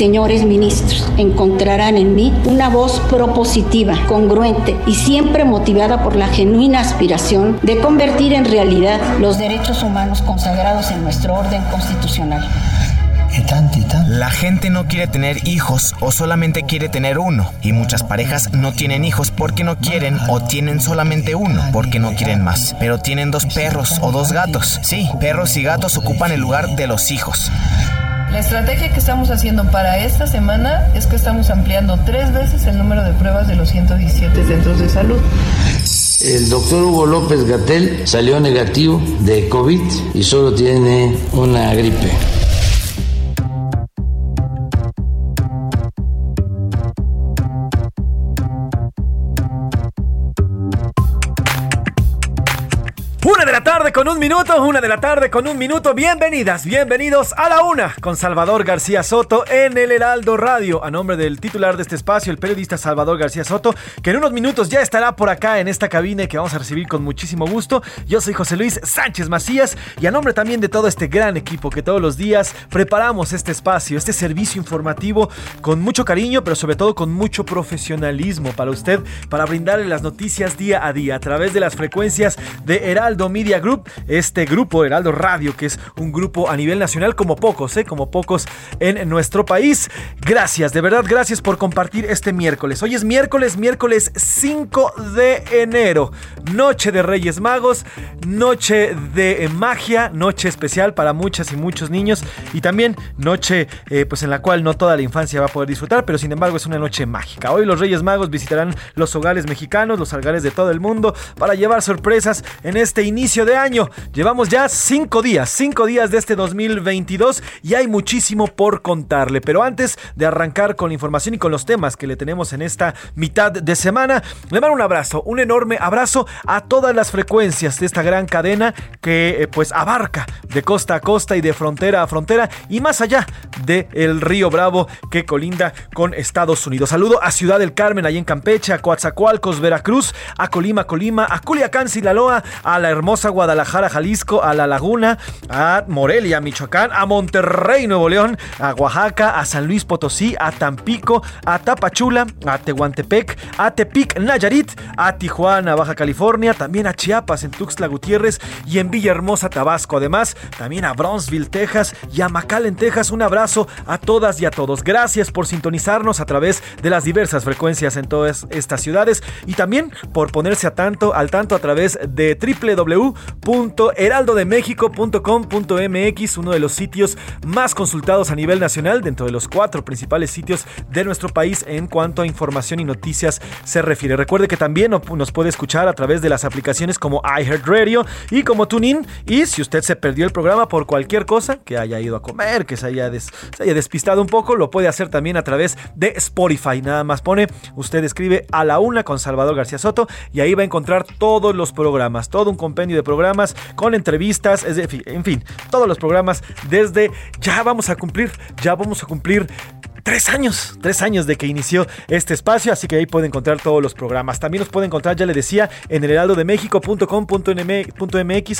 Señores ministros, encontrarán en mí una voz propositiva, congruente y siempre motivada por la genuina aspiración de convertir en realidad los derechos humanos consagrados en nuestro orden constitucional. La gente no quiere tener hijos o solamente quiere tener uno. Y muchas parejas no tienen hijos porque no quieren o tienen solamente uno porque no quieren más. Pero tienen dos perros o dos gatos. Sí, perros y gatos ocupan el lugar de los hijos. La estrategia que estamos haciendo para esta semana es que estamos ampliando tres veces el número de pruebas de los 117 centros de salud. El doctor Hugo López Gatel salió negativo de COVID y solo tiene una gripe. Tarde con un minuto, una de la tarde con un minuto. Bienvenidas, bienvenidos a la una con Salvador García Soto en el Heraldo Radio. A nombre del titular de este espacio, el periodista Salvador García Soto, que en unos minutos ya estará por acá en esta cabina que vamos a recibir con muchísimo gusto. Yo soy José Luis Sánchez Macías y a nombre también de todo este gran equipo que todos los días preparamos este espacio, este servicio informativo con mucho cariño, pero sobre todo con mucho profesionalismo para usted, para brindarle las noticias día a día a través de las frecuencias de Heraldo Media Group, este grupo Heraldo Radio, que es un grupo a nivel nacional como pocos, ¿eh? como pocos en nuestro país. Gracias, de verdad, gracias por compartir este miércoles. Hoy es miércoles, miércoles 5 de enero, noche de Reyes Magos, noche de magia, noche especial para muchas y muchos niños y también noche eh, pues en la cual no toda la infancia va a poder disfrutar, pero sin embargo es una noche mágica. Hoy los Reyes Magos visitarán los hogares mexicanos, los hogares de todo el mundo para llevar sorpresas en este inicio de año. Llevamos ya cinco días, cinco días de este 2022 y hay muchísimo por contarle. Pero antes de arrancar con la información y con los temas que le tenemos en esta mitad de semana, le mando un abrazo, un enorme abrazo a todas las frecuencias de esta gran cadena que eh, pues abarca de costa a costa y de frontera a frontera y más allá del el río Bravo que colinda con Estados Unidos. Saludo a Ciudad del Carmen, ahí en Campeche, a Coatzacoalcos, Veracruz, a Colima, Colima, a Culiacán, Sinaloa, a la hermosa Guadalajara, Jalisco, a La Laguna, a Morelia, Michoacán, a Monterrey, Nuevo León, a Oaxaca, a San Luis Potosí, a Tampico, a Tapachula, a Tehuantepec, a Tepic, Nayarit, a Tijuana, Baja California, también a Chiapas, en Tuxtla Gutiérrez y en Villahermosa, Tabasco. Además, también a Brownsville, Texas y a McAllen, Texas. Un abrazo a todas y a todos. Gracias por sintonizarnos a través de las diversas frecuencias en todas estas ciudades y también por ponerse a tanto, al tanto a través de www.heraldodemexico.com.mx, uno de los sitios más consultados a nivel nacional dentro de los cuatro principales sitios de nuestro país en cuanto a información y noticias se refiere. Recuerde que también nos puede escuchar a través de las aplicaciones como iHeartRadio y como TuneIn. Y si usted se perdió el programa por cualquier cosa, que haya ido a comer, que se haya, se haya despistado un poco, lo puede hacer también a través de Spotify. Nada más pone, usted escribe a la una con Salvador García Soto y ahí va a encontrar todos los programas, todo un compendio de programas con entrevistas, es en fin, todos los programas desde ya vamos a cumplir, ya vamos a cumplir tres años, tres años de que inició este espacio, así que ahí puede encontrar todos los programas. También los puede encontrar, ya le decía, en el heraldo de México.com.mx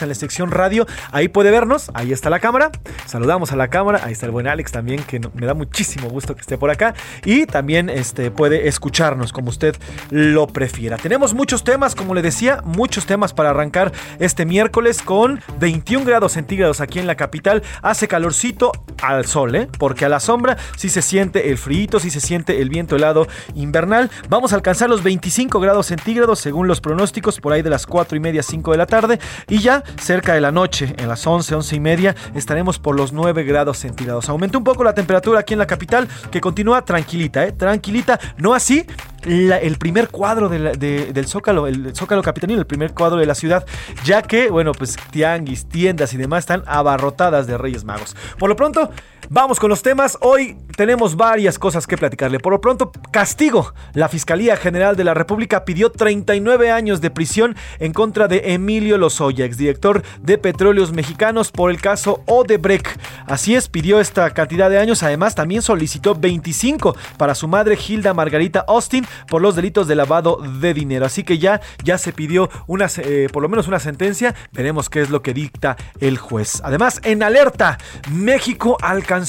en la sección radio. Ahí puede vernos, ahí está la cámara. Saludamos a la cámara, ahí está el buen Alex también, que me da muchísimo gusto que esté por acá. Y también este, puede escucharnos como usted lo prefiera. Tenemos muchos temas, como le decía, muchos temas para arrancar este miércoles con 21 grados centígrados aquí en la capital. Hace calorcito al sol, ¿eh? porque a la sombra sí se siente el frío, sí se siente el viento helado invernal. Vamos a alcanzar los 25 grados centígrados según los pronósticos por ahí de las 4 y media, 5 de la tarde. Y ya cerca de la noche, en las 11, 11 y media, estaremos por los 9 grados centígrados. Aumentó un poco la temperatura aquí en la capital, que continúa tranquilita, ¿eh? tranquilita. No así el primer cuadro del Zócalo, el Zócalo Capitalino, el primer cuadro de la ciudad, ya que, bueno, pues tianguis, tiendas y demás están abarrotadas de Reyes Magos. Por lo pronto, vamos con los temas. Hoy tenemos varias cosas que platicarle. Por lo pronto, castigo. La Fiscalía General de la República pidió 39 años de prisión en contra de Emilio Lozoya, exdirector de Petróleos Mexicanos, por el caso Odebrecht. Así es, pidió esta cantidad de años. Además, también solicitó 25 para su madre Hilda Margarita Austin por los delitos de lavado de dinero. Así que ya, ya se pidió una, eh, por lo menos una sentencia. Veremos qué es lo que dicta el juez. Además, en alerta, México alcanzó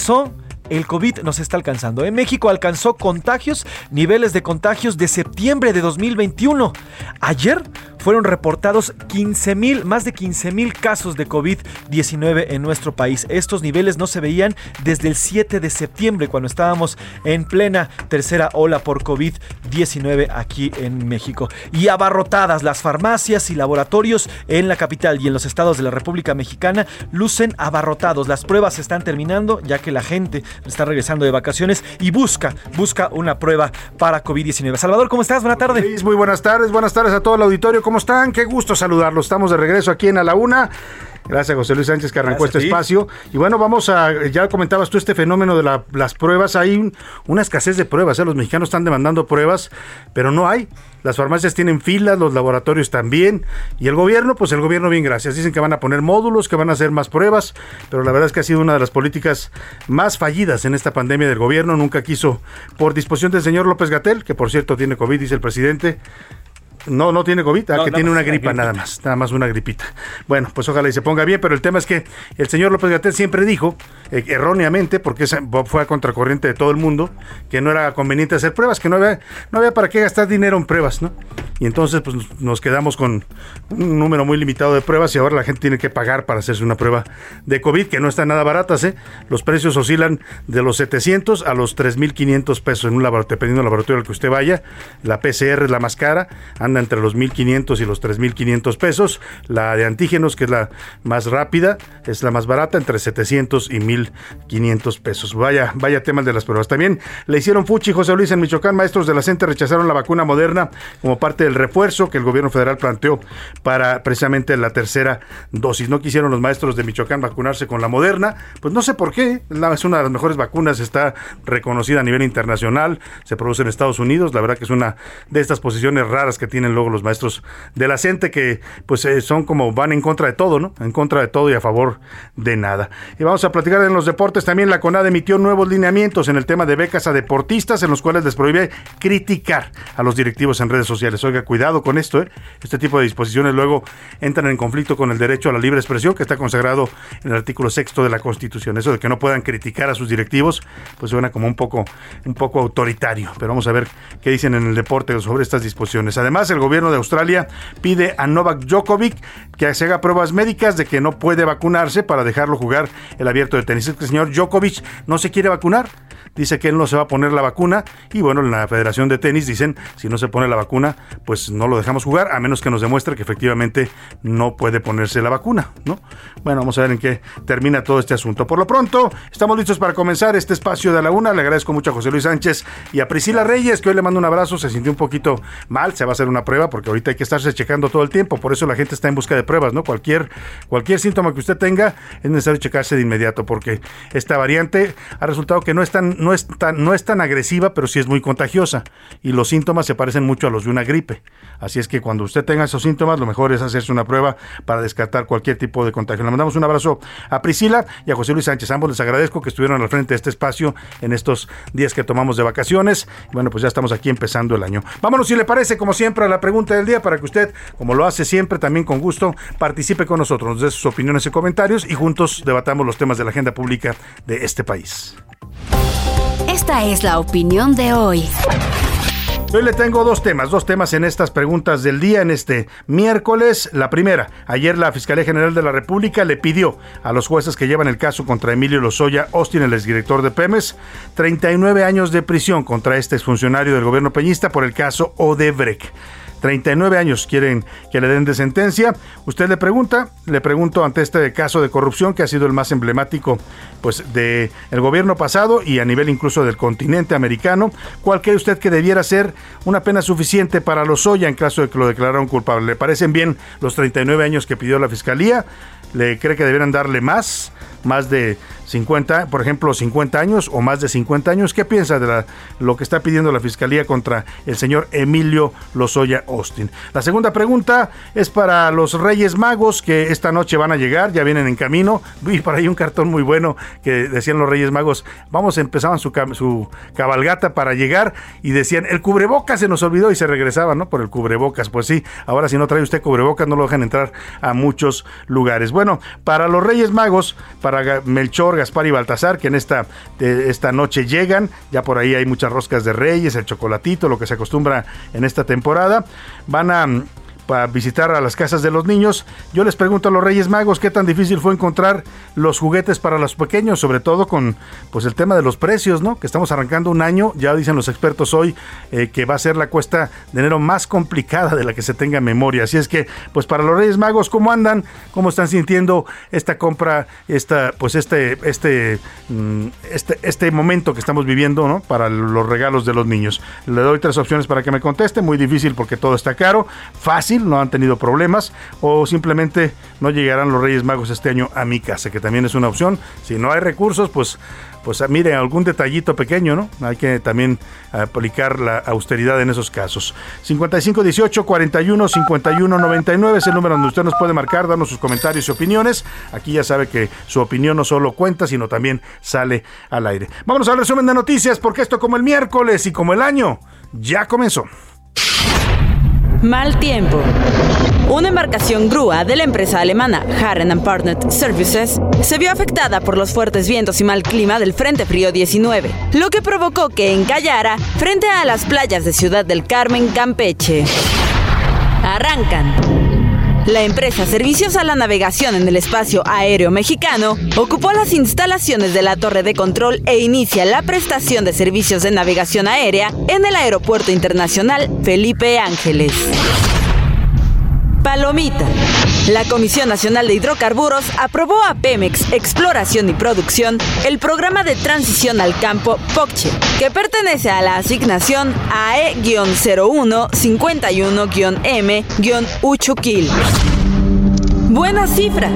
el COVID nos está alcanzando. En México alcanzó contagios, niveles de contagios de septiembre de 2021. Ayer fueron reportados 15 mil, más de 15 mil casos de COVID-19 en nuestro país. Estos niveles no se veían desde el 7 de septiembre, cuando estábamos en plena tercera ola por COVID-19 aquí en México. Y abarrotadas las farmacias y laboratorios en la capital y en los estados de la República Mexicana lucen abarrotados. Las pruebas se están terminando ya que la gente está regresando de vacaciones y busca, busca una prueba para COVID-19. Salvador, ¿cómo estás? Buenas tardes. Muy buenas tardes, buenas tardes a todo el auditorio. ¿Cómo están? Qué gusto saludarlos. Estamos de regreso aquí en A la Una. Gracias, José Luis Sánchez, que arrancó este espacio. Y bueno, vamos a, ya comentabas tú este fenómeno de las pruebas. Hay una escasez de pruebas. ¿eh? Los mexicanos están demandando pruebas, pero no hay. Las farmacias tienen filas, los laboratorios también. Y el gobierno, pues el gobierno, bien, gracias. Dicen que van a poner módulos, que van a hacer más pruebas. Pero la verdad es que ha sido una de las políticas más fallidas en esta pandemia del gobierno. Nunca quiso, por disposición del señor López Gatel, que por cierto tiene COVID, dice el presidente, no, no tiene COVID, que tiene una gripa nada más, nada más una gripita. Bueno, pues ojalá y se ponga bien, pero el tema es que el señor López Gatel siempre dijo, eh, erróneamente, porque fue a contracorriente de todo el mundo, que no era conveniente hacer pruebas, que no había, no había para qué gastar dinero en pruebas, ¿no? Y entonces pues nos quedamos con un número muy limitado de pruebas y ahora la gente tiene que pagar para hacerse una prueba de COVID, que no están nada baratas, ¿eh? Los precios oscilan de los 700 a los 3.500 pesos en un laboratorio, dependiendo del laboratorio al que usted vaya. La PCR es la más cara, entre los 1.500 y los 3.500 pesos. La de antígenos, que es la más rápida, es la más barata, entre 700 y 1.500 pesos. Vaya, vaya temas de las pruebas. También le hicieron fuchi José Luis en Michoacán. Maestros de la CENTE rechazaron la vacuna moderna como parte del refuerzo que el gobierno federal planteó para precisamente la tercera dosis. No quisieron los maestros de Michoacán vacunarse con la moderna. Pues no sé por qué. Es una de las mejores vacunas, está reconocida a nivel internacional, se produce en Estados Unidos. La verdad que es una de estas posiciones raras que tiene luego los maestros de la CENTE que pues eh, son como van en contra de todo, ¿no? En contra de todo y a favor de nada. Y vamos a platicar en los deportes. También la CONAD emitió nuevos lineamientos en el tema de becas a deportistas en los cuales les prohíbe criticar a los directivos en redes sociales. Oiga, cuidado con esto, ¿eh? Este tipo de disposiciones luego entran en conflicto con el derecho a la libre expresión que está consagrado en el artículo sexto de la Constitución. Eso de que no puedan criticar a sus directivos, pues suena como un poco, un poco autoritario. Pero vamos a ver qué dicen en el deporte sobre estas disposiciones. Además, el gobierno de Australia pide a Novak Djokovic que se haga pruebas médicas de que no puede vacunarse para dejarlo jugar el abierto de tenis. el señor Djokovic no se quiere vacunar dice que él no se va a poner la vacuna y bueno, en la Federación de Tenis dicen, si no se pone la vacuna, pues no lo dejamos jugar, a menos que nos demuestre que efectivamente no puede ponerse la vacuna, ¿no? Bueno, vamos a ver en qué termina todo este asunto. Por lo pronto, estamos listos para comenzar este espacio de la una. Le agradezco mucho a José Luis Sánchez y a Priscila Reyes, que hoy le mando un abrazo, se sintió un poquito mal, se va a hacer una prueba porque ahorita hay que estarse checando todo el tiempo, por eso la gente está en busca de pruebas, ¿no? Cualquier, cualquier síntoma que usted tenga es necesario checarse de inmediato porque esta variante ha resultado que no es tan no, es tan, no es tan agresiva, pero sí es muy contagiosa. Y los síntomas se parecen mucho a los de una gripe. Así es que cuando usted tenga esos síntomas, lo mejor es hacerse una prueba para descartar cualquier tipo de contagio. Le mandamos un abrazo a Priscila y a José Luis Sánchez. Ambos les agradezco que estuvieron al frente de este espacio en estos días que tomamos de vacaciones. Bueno, pues ya estamos aquí empezando el año. Vámonos, si le parece, como siempre, a la pregunta del día para que usted, como lo hace siempre, también con gusto, participe con nosotros, nos dé sus opiniones y comentarios y juntos debatamos los temas de la agenda pública de este país. Es la opinión de hoy. Hoy le tengo dos temas, dos temas en estas preguntas del día, en este miércoles. La primera, ayer la Fiscalía General de la República le pidió a los jueces que llevan el caso contra Emilio Lozoya Austin, el exdirector de Pemes, 39 años de prisión contra este exfuncionario del gobierno peñista por el caso Odebrecht. 39 años quieren que le den de sentencia. Usted le pregunta, le pregunto ante este caso de corrupción que ha sido el más emblemático pues de el gobierno pasado y a nivel incluso del continente americano, ¿cuál cree usted que debiera ser una pena suficiente para los Lozoya en caso de que lo declararan culpable? ¿Le parecen bien los 39 años que pidió la fiscalía? ¿Le cree que debieran darle más? más de 50, por ejemplo, 50 años o más de 50 años. ¿Qué piensa de lo que está pidiendo la Fiscalía contra el señor Emilio Lozoya Austin? La segunda pregunta es para los Reyes Magos que esta noche van a llegar, ya vienen en camino. Vi por ahí un cartón muy bueno que decían los Reyes Magos, vamos, empezaban su, su cabalgata para llegar y decían, el cubrebocas se nos olvidó y se regresaban, ¿no? Por el cubrebocas. Pues sí, ahora si no trae usted cubrebocas no lo dejan entrar a muchos lugares. Bueno, para los Reyes Magos, para para Melchor, Gaspar y Baltasar, que en esta, esta noche llegan. Ya por ahí hay muchas roscas de reyes, el chocolatito, lo que se acostumbra en esta temporada. Van a para visitar a las casas de los niños. Yo les pregunto a los Reyes Magos qué tan difícil fue encontrar los juguetes para los pequeños, sobre todo con pues el tema de los precios, ¿no? Que estamos arrancando un año, ya dicen los expertos hoy eh, que va a ser la cuesta de enero más complicada de la que se tenga memoria. Así es que, pues para los Reyes Magos, ¿cómo andan? ¿Cómo están sintiendo esta compra, esta, pues este, este, mm, este, este momento que estamos viviendo, ¿no? Para los regalos de los niños. Le doy tres opciones para que me conteste. Muy difícil porque todo está caro. Fácil no han tenido problemas, o simplemente no llegarán los Reyes Magos este año a mi casa, que también es una opción. Si no hay recursos, pues pues ah, mire, algún detallito pequeño, ¿no? Hay que también aplicar la austeridad en esos casos. 5518 41 51 99 es el número donde usted nos puede marcar, darnos sus comentarios y opiniones. Aquí ya sabe que su opinión no solo cuenta, sino también sale al aire. Vámonos al resumen de noticias, porque esto como el miércoles y como el año ya comenzó. Mal tiempo. Una embarcación grúa de la empresa alemana Harren Partner Services se vio afectada por los fuertes vientos y mal clima del Frente Frío 19, lo que provocó que encallara frente a las playas de Ciudad del Carmen, Campeche. Arrancan. La empresa Servicios a la Navegación en el Espacio Aéreo Mexicano ocupó las instalaciones de la torre de control e inicia la prestación de servicios de navegación aérea en el Aeropuerto Internacional Felipe Ángeles. Palomita. La Comisión Nacional de Hidrocarburos aprobó a Pemex Exploración y Producción el programa de transición al campo POCHE, que pertenece a la asignación AE-01-51-M-Uchuquil. Buena cifra.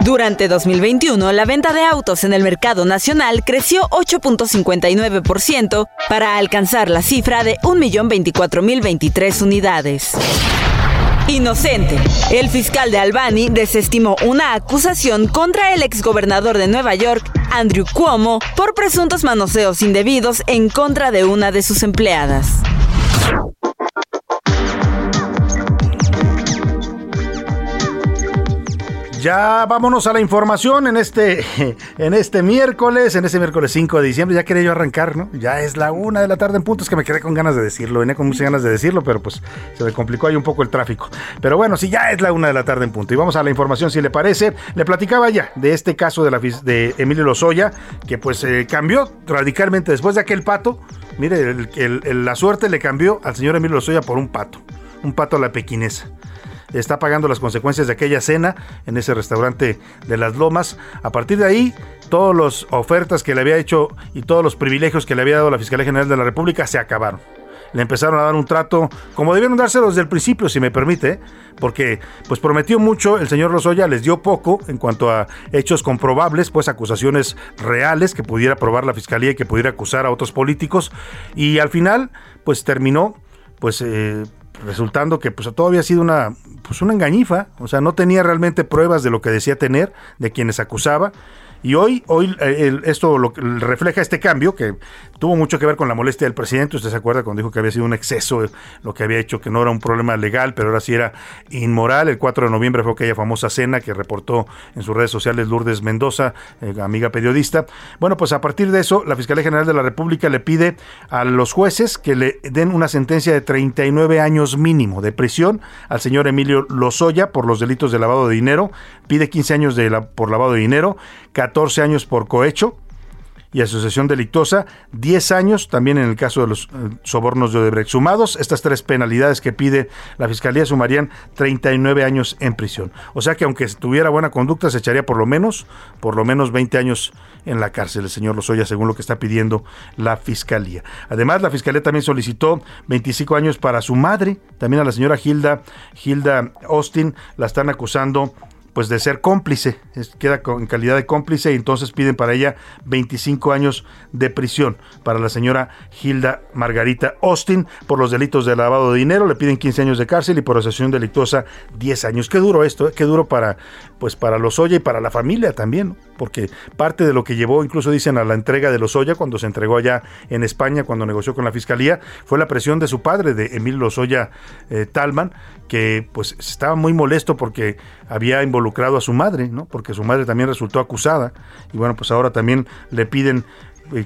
Durante 2021, la venta de autos en el mercado nacional creció 8.59% para alcanzar la cifra de 1.024.023 unidades. Inocente. El fiscal de Albany desestimó una acusación contra el exgobernador de Nueva York, Andrew Cuomo, por presuntos manoseos indebidos en contra de una de sus empleadas. Ya vámonos a la información en este, en este miércoles, en este miércoles 5 de diciembre. Ya quería yo arrancar, ¿no? Ya es la una de la tarde en punto. Es que me quedé con ganas de decirlo, venía con muchas ganas de decirlo, pero pues se me complicó ahí un poco el tráfico. Pero bueno, sí, ya es la una de la tarde en punto. Y vamos a la información, si le parece. Le platicaba ya de este caso de, la, de Emilio Lozoya, que pues eh, cambió radicalmente después de aquel pato. Mire, la suerte le cambió al señor Emilio Lozoya por un pato. Un pato a la pequinesa está pagando las consecuencias de aquella cena en ese restaurante de las Lomas. A partir de ahí, todas las ofertas que le había hecho y todos los privilegios que le había dado la Fiscalía General de la República se acabaron. le empezaron a dar un trato como debieron dárselo desde el principio, si me permite, porque pues prometió mucho el señor Lozoya, les dio poco en cuanto a hechos comprobables, pues acusaciones reales que pudiera probar la fiscalía y que pudiera acusar a otros políticos y al final pues terminó pues eh, resultando que pues todo había sido una pues una engañifa, o sea, no tenía realmente pruebas de lo que decía tener, de quienes acusaba y hoy, hoy eh, esto lo, refleja este cambio que tuvo mucho que ver con la molestia del presidente. Usted se acuerda cuando dijo que había sido un exceso lo que había hecho, que no era un problema legal, pero ahora sí era inmoral. El 4 de noviembre fue aquella famosa cena que reportó en sus redes sociales Lourdes Mendoza, eh, amiga periodista. Bueno, pues a partir de eso, la Fiscalía General de la República le pide a los jueces que le den una sentencia de 39 años mínimo de prisión al señor Emilio Lozoya por los delitos de lavado de dinero. Pide 15 años de por lavado de dinero 14 años por cohecho y asociación delictuosa, 10 años también en el caso de los eh, sobornos de Odebrecht. Sumados, estas tres penalidades que pide la Fiscalía sumarían 39 años en prisión. O sea que aunque tuviera buena conducta, se echaría por lo menos, por lo menos 20 años en la cárcel, el señor Lozoya, según lo que está pidiendo la Fiscalía. Además, la Fiscalía también solicitó 25 años para su madre, también a la señora Hilda, Hilda Austin, la están acusando pues de ser cómplice, queda en calidad de cómplice y entonces piden para ella 25 años de prisión para la señora Hilda Margarita Austin por los delitos de lavado de dinero, le piden 15 años de cárcel y por asociación delictuosa 10 años. Qué duro esto, ¿eh? qué duro para pues para los Oya y para la familia también, porque parte de lo que llevó, incluso dicen, a la entrega de los Oya cuando se entregó allá en España, cuando negoció con la fiscalía, fue la presión de su padre, de Emil Lozoya eh, Talman, que pues estaba muy molesto porque había involucrado a su madre, ¿no? Porque su madre también resultó acusada y bueno, pues ahora también le piden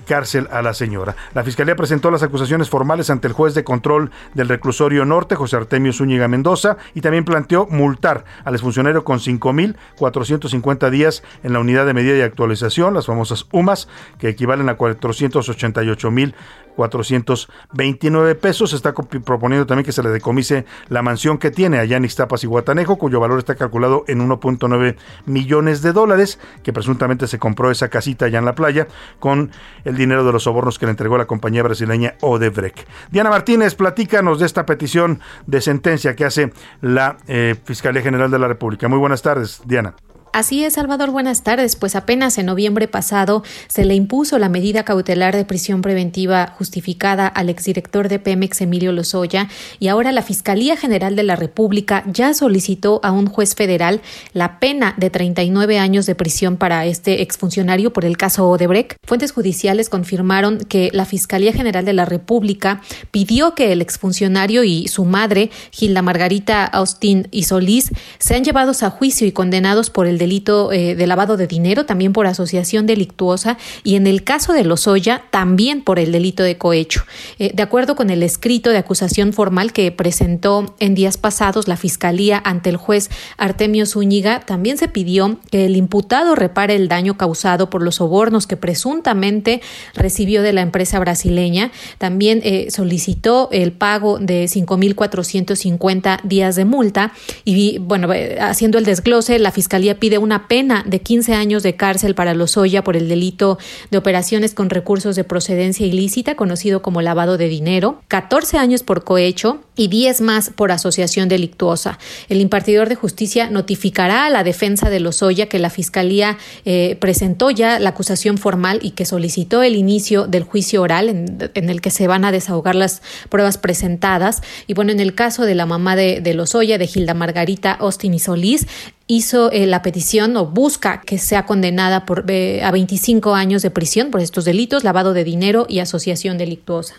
cárcel a la señora. La Fiscalía presentó las acusaciones formales ante el juez de control del reclusorio norte, José Artemio Zúñiga Mendoza, y también planteó multar al exfuncionario con 5.450 días en la unidad de medida y actualización, las famosas UMAS, que equivalen a 488.000 429 pesos. Se está proponiendo también que se le decomise la mansión que tiene allá en Ixtapas y Guatanejo, cuyo valor está calculado en 1.9 millones de dólares, que presuntamente se compró esa casita allá en la playa con el dinero de los sobornos que le entregó la compañía brasileña Odebrecht. Diana Martínez, platícanos de esta petición de sentencia que hace la eh, Fiscalía General de la República. Muy buenas tardes, Diana. Así es, Salvador, buenas tardes. Pues apenas en noviembre pasado se le impuso la medida cautelar de prisión preventiva justificada al exdirector de Pemex, Emilio Lozoya, y ahora la Fiscalía General de la República ya solicitó a un juez federal la pena de 39 años de prisión para este exfuncionario por el caso Odebrecht. Fuentes judiciales confirmaron que la Fiscalía General de la República pidió que el exfuncionario y su madre, Gilda Margarita Austin y Solís, sean llevados a juicio y condenados por el delito eh, de lavado de dinero, también por asociación delictuosa y en el caso de Lozoya también por el delito de cohecho. Eh, de acuerdo con el escrito de acusación formal que presentó en días pasados la Fiscalía ante el juez Artemio Zúñiga, también se pidió que el imputado repare el daño causado por los sobornos que presuntamente recibió de la empresa brasileña. También eh, solicitó el pago de 5.450 días de multa y, bueno, haciendo el desglose, la Fiscalía pide una pena de 15 años de cárcel para Lozoya por el delito de operaciones con recursos de procedencia ilícita, conocido como lavado de dinero, 14 años por cohecho y 10 más por asociación delictuosa. El impartidor de justicia notificará a la defensa de Lozoya que la Fiscalía eh, presentó ya la acusación formal y que solicitó el inicio del juicio oral en, el que se van a desahogar las pruebas presentadas. Y bueno, en el caso de la mamá de, de Lozoya, de Gilda Margarita Austin y Solís, hizo eh, la petición o busca que sea condenada por, eh, a 25 años de prisión por estos delitos, lavado de dinero y asociación delictuosa.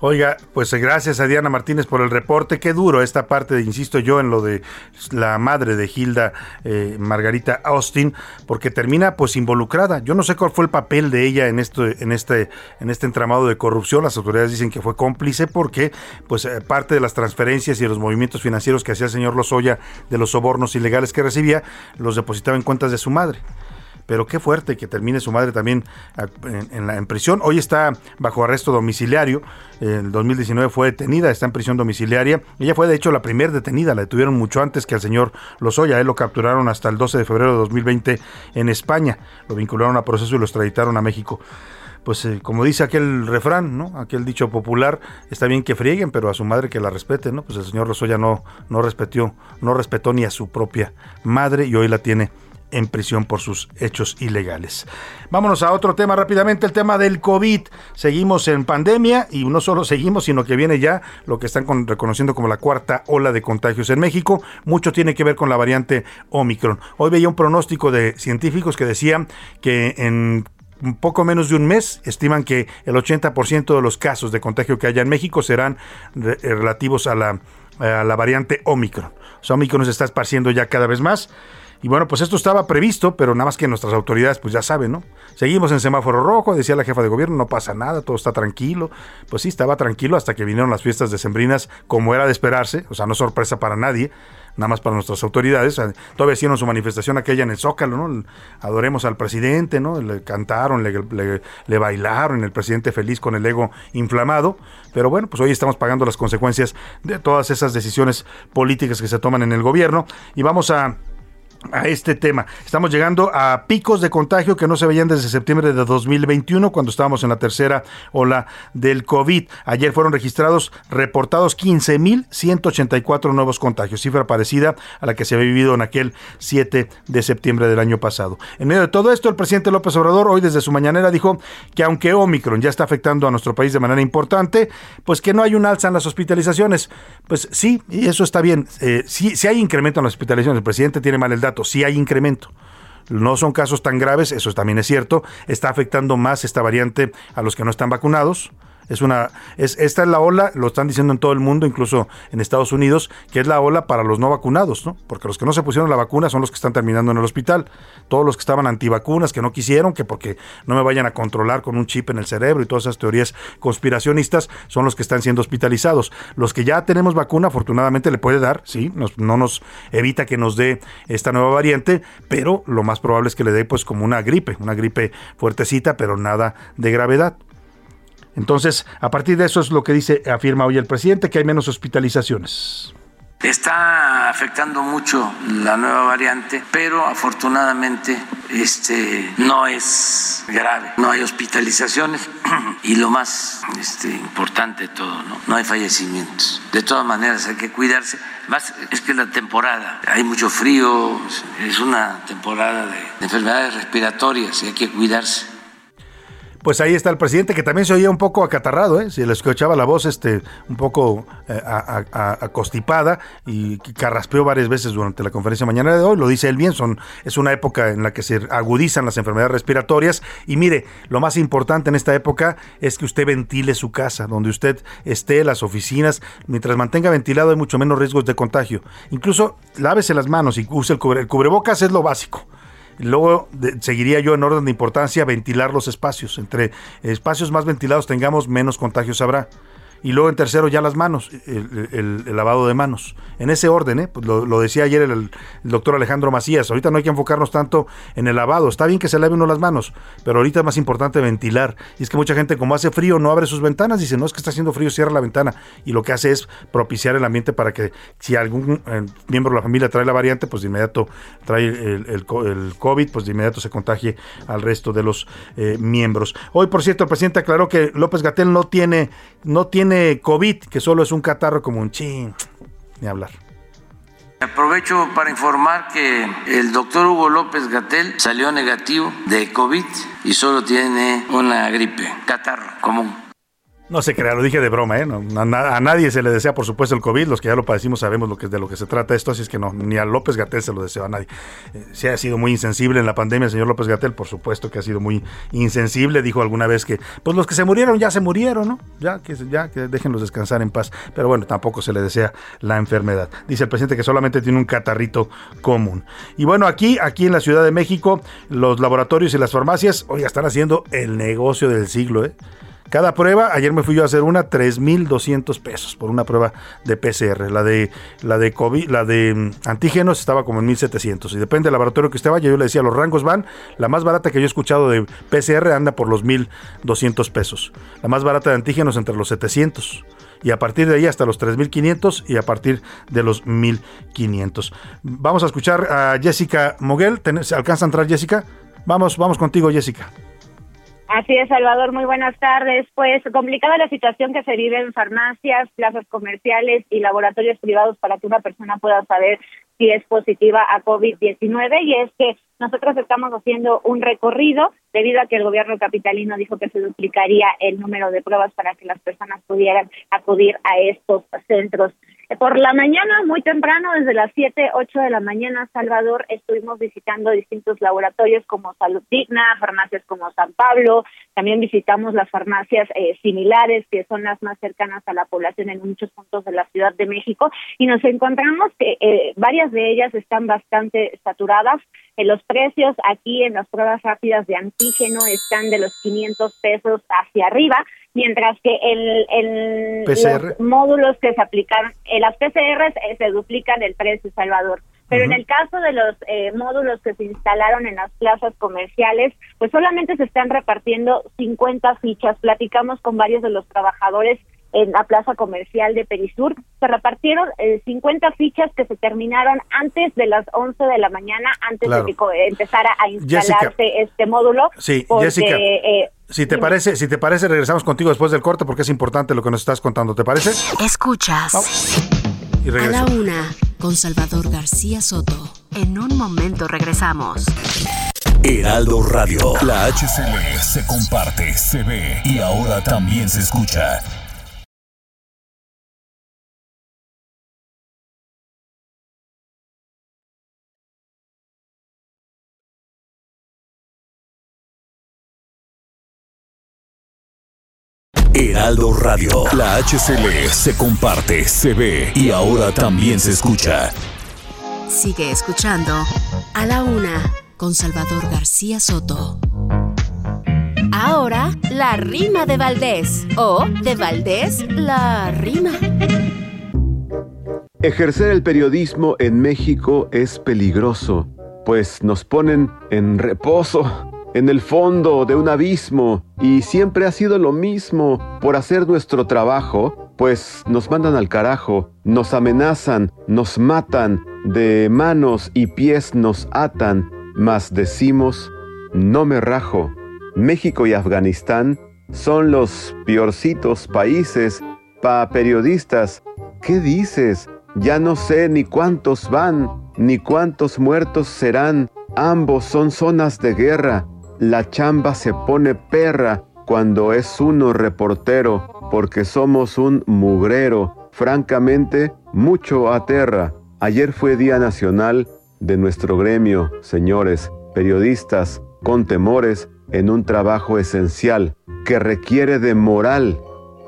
Oiga, pues eh, gracias a Diana Martínez por el reporte. Qué duro esta parte, insisto yo, en lo de la madre de Hilda eh, Margarita Austin, porque termina pues involucrada. Yo no sé cuál fue el papel de ella en esto, en este, en este entramado de corrupción. Las autoridades dicen que fue cómplice porque pues eh, parte de las transferencias y los movimientos financieros que hacía el señor Lozoya de los sobornos ilegales que recibía, los depositaba en cuentas de su madre pero qué fuerte que termine su madre también en, la, en prisión. Hoy está bajo arresto domiciliario, en 2019 fue detenida, está en prisión domiciliaria. Ella fue de hecho la primera detenida, la detuvieron mucho antes que al señor Lozoya, él lo capturaron hasta el 12 de febrero de 2020 en España, lo vincularon a proceso y lo extraditaron a México. pues eh, como dice aquel refrán, ¿no? Aquel dicho popular, está bien que frieguen, pero a su madre que la respete, ¿no? Pues el señor Lozoya no, no respetó, no respetó ni a su propia madre y hoy la tiene en prisión por sus hechos ilegales. Vámonos a otro tema rápidamente, el tema del COVID. Seguimos en pandemia y no solo seguimos, sino que viene ya lo que están reconociendo como la cuarta ola de contagios en México. Mucho tiene que ver con la variante Omicron. Hoy veía un pronóstico de científicos que decían que en poco menos de un mes, estiman que el 80% de los casos de contagio que haya en México serán eh, relativos a la, a la variante Omicron. O sea, Omicron se está esparciendo ya cada vez más. Y bueno, pues esto estaba previsto, pero nada más que nuestras autoridades pues ya saben, ¿no? Seguimos en semáforo rojo, decía la jefa de gobierno, no pasa nada, todo está tranquilo. Pues sí, estaba tranquilo hasta que vinieron las fiestas decembrinas, como era de esperarse, o sea, no sorpresa para nadie, nada más para nuestras autoridades. Todavía hicieron su manifestación aquella en el Zócalo, ¿no? Adoremos al presidente, ¿no? Le cantaron, le, le bailaron, el presidente feliz con el ego inflamado. Pero bueno, pues hoy estamos pagando las consecuencias de todas esas decisiones políticas que se toman en el gobierno. Y vamos a a este tema. Estamos llegando a picos de contagio que no se veían desde septiembre de 2021, cuando estábamos en la tercera ola del COVID. Ayer fueron registrados, reportados 15.184 nuevos contagios, cifra parecida a la que se había vivido en aquel 7 de septiembre del año pasado. En medio de todo esto, el presidente López Obrador hoy desde su mañanera dijo que aunque Omicron ya está afectando a nuestro país de manera importante, pues que no hay un alza en las hospitalizaciones. Pues sí, y eso está bien. Eh, sí, hay incremento en las hospitalizaciones. El presidente tiene mal el dato si hay incremento. No son casos tan graves, eso también es cierto. Está afectando más esta variante a los que no están vacunados. Es una, es, esta es la ola, lo están diciendo en todo el mundo, incluso en Estados Unidos, que es la ola para los no vacunados, ¿no? Porque los que no se pusieron la vacuna son los que están terminando en el hospital. Todos los que estaban antivacunas, que no quisieron, que porque no me vayan a controlar con un chip en el cerebro y todas esas teorías conspiracionistas, son los que están siendo hospitalizados. Los que ya tenemos vacuna, afortunadamente le puede dar, sí, no nos evita que nos dé esta nueva variante, pero lo más probable es que le dé pues como una gripe, una gripe fuertecita, pero nada de gravedad. Entonces, a partir de eso es lo que dice, afirma hoy el presidente, que hay menos hospitalizaciones. Está afectando mucho la nueva variante, pero afortunadamente este, no es grave, no hay hospitalizaciones y lo más este, importante de todo, ¿no? no hay fallecimientos. De todas maneras hay que cuidarse, más es que la temporada, hay mucho frío, es una temporada de enfermedades respiratorias y hay que cuidarse pues ahí está el presidente que también se oía un poco acatarrado, ¿eh? se le escuchaba la voz este, un poco eh, acostipada y carraspeó varias veces durante la conferencia mañana de hoy, lo dice él bien, son, es una época en la que se agudizan las enfermedades respiratorias y mire, lo más importante en esta época es que usted ventile su casa, donde usted esté, las oficinas, mientras mantenga ventilado hay mucho menos riesgos de contagio. Incluso lávese las manos y use el, el cubrebocas, es lo básico. Luego seguiría yo en orden de importancia ventilar los espacios. Entre espacios más ventilados tengamos, menos contagios habrá y luego en tercero ya las manos, el, lavado de manos. En ese orden, ¿eh? pues lo, decía ayer el, doctor Alejandro Macías, ahorita no hay que enfocarnos tanto en el lavado, está bien que se lave uno las manos, pero ahorita es más importante ventilar. Y es que mucha gente como hace frío no abre sus ventanas, dice, no es que está haciendo frío, cierra la ventana. Y lo que hace es propiciar el ambiente para que si algún eh, miembro de la familia trae la variante, pues de inmediato trae el, COVID, pues de inmediato se contagie al resto de los eh, miembros. Hoy, por cierto, el presidente aclaró que López Gatel no tiene, no tiene COVID, que solo es un catarro como un chin, ni hablar. Aprovecho para informar que el doctor Hugo López Gatel salió negativo de COVID y solo tiene una gripe, catarro común. No se crea, lo dije de broma, ¿eh? a, nadie se le desea, por supuesto, el COVID. Los que ya lo padecimos sabemos de lo que se trata esto, así es que no, ni a López Gatel se lo deseo a nadie. Eh, se ha sido muy insensible en la pandemia el señor López Gatel, por supuesto que ha sido muy insensible. Dijo alguna vez que, pues los que se murieron ya se murieron, ¿no? Ya que, ya que déjenlos descansar en paz. Pero bueno, tampoco se le desea la enfermedad. Dice el presidente que solamente tiene un catarrito común. Y bueno, aquí, aquí en la Ciudad de México, los laboratorios y las farmacias, hoy están haciendo el negocio del siglo, ¿eh? Cada prueba, ayer me fui yo a hacer una, 3.200 pesos por una prueba de PCR. La de, la de COVID, la de mm, antígenos estaba como en 1.700. Y depende del laboratorio que usted vaya, yo le decía, los rangos van. La más barata que yo he escuchado de PCR anda por los 1.200 pesos. La más barata de antígenos entre los 700 y a partir de ahí hasta los 3.500 y a partir de los 1.500. Vamos a escuchar a Jessica Moguel. ¿Se alcanza a entrar Jessica? Vamos, vamos contigo Jessica. Así es, Salvador, muy buenas tardes. Pues complicada la situación que se vive en farmacias, plazas comerciales y laboratorios privados para que una persona pueda saber si es positiva a COVID-19 y es que nosotros estamos haciendo un recorrido debido a que el gobierno capitalino dijo que se duplicaría el número de pruebas para que las personas pudieran acudir a estos centros. Por la mañana, muy temprano, desde las 7, 8 de la mañana, Salvador, estuvimos visitando distintos laboratorios como Salud Digna, farmacias como San Pablo, también visitamos las farmacias eh, similares que son las más cercanas a la población en muchos puntos de la Ciudad de México y nos encontramos que eh, varias de ellas están bastante saturadas. En los precios aquí en las pruebas rápidas de antígeno están de los 500 pesos hacia arriba mientras que el, el los módulos que se aplicaron, en las PCR se duplican el precio, Salvador. Pero en el caso de los eh, módulos que se instalaron en las plazas comerciales, pues solamente se están repartiendo 50 fichas. Platicamos con varios de los trabajadores en la plaza comercial de Perisur. Se repartieron 50 eh, fichas que se terminaron antes de las 11 de la mañana, antes de que empezara a instalarse este módulo. Sí, Jessica. Eh, si te parece, si te parece, regresamos contigo después del corte porque es importante lo que nos estás contando. ¿Te parece? Escuchas. a la una con Salvador García Soto. En un momento regresamos. Heraldo Radio. La HCL se comparte, se ve y ahora también se escucha. Heraldo Radio. La HCL se comparte, se ve y ahora también se escucha. Sigue escuchando A la Una con Salvador García Soto. Ahora, la rima de Valdés. O de Valdés, la rima. Ejercer el periodismo en México es peligroso, pues nos ponen en reposo en el fondo de un abismo y siempre ha sido lo mismo por hacer nuestro trabajo, pues nos mandan al carajo, nos amenazan, nos matan, de manos y pies nos atan, mas decimos, no me rajo. México y Afganistán son los peorcitos países pa periodistas. ¿Qué dices? Ya no sé ni cuántos van, ni cuántos muertos serán. Ambos son zonas de guerra la chamba se pone perra cuando es uno reportero, porque somos un mugrero. Francamente, mucho aterra. Ayer fue Día Nacional de nuestro gremio, señores, periodistas, con temores en un trabajo esencial que requiere de moral.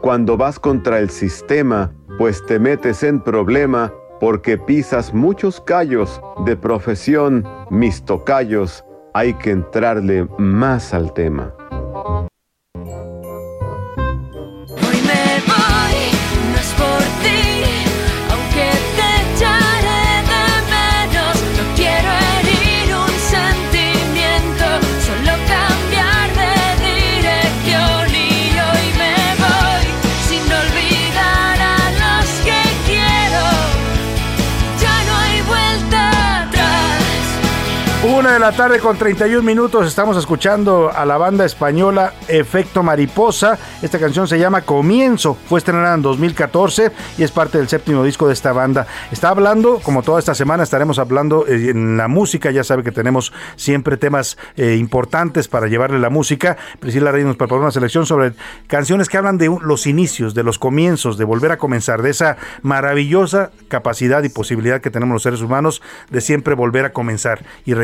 Cuando vas contra el sistema, pues te metes en problema porque pisas muchos callos de profesión, mis tocayos, hay que entrarle más al tema. La tarde con 31 minutos estamos escuchando a la banda española Efecto Mariposa. Esta canción se llama Comienzo, fue estrenada en 2014 y es parte del séptimo disco de esta banda. Está hablando, como toda esta semana estaremos hablando eh, en la música, ya sabe que tenemos siempre temas eh, importantes para llevarle la música. Priscila Reyes nos preparó una selección sobre canciones que hablan de los inicios, de los comienzos, de volver a comenzar, de esa maravillosa capacidad y posibilidad que tenemos los seres humanos de siempre volver a comenzar y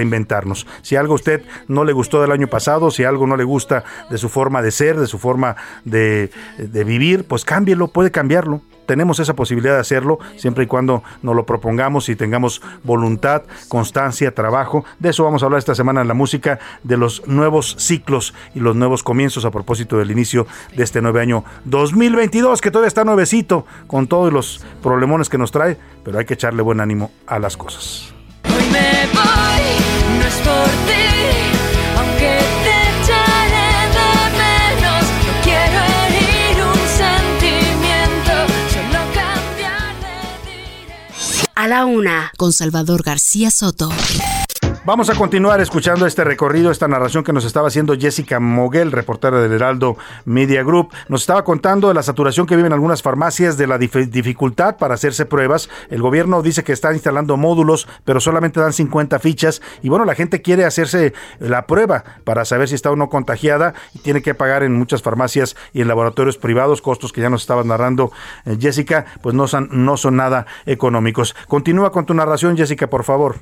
si algo a usted no le gustó del año pasado, si algo no le gusta de su forma de ser, de su forma de, de vivir, pues cámbielo, puede cambiarlo tenemos esa posibilidad de hacerlo siempre y cuando nos lo propongamos y tengamos voluntad, constancia, trabajo. De eso vamos a hablar esta semana en la música, de los nuevos ciclos y los nuevos comienzos a propósito del inicio de este nuevo año 2022, que todavía está nuevecito con todos los problemones que nos trae, pero hay que echarle buen ánimo a las cosas. A la una, con Salvador García Soto. Vamos a continuar escuchando este recorrido, esta narración que nos estaba haciendo Jessica Moguel, reportera del Heraldo Media Group. Nos estaba contando de la saturación que viven algunas farmacias, de la dificultad para hacerse pruebas. El gobierno dice que está instalando módulos, pero solamente dan 50 fichas. Y bueno, la gente quiere hacerse la prueba para saber si está o no contagiada y tiene que pagar en muchas farmacias y en laboratorios privados, costos que ya nos estabas narrando, eh, Jessica, pues no son, no son nada económicos. Continúa con tu narración, Jessica, por favor.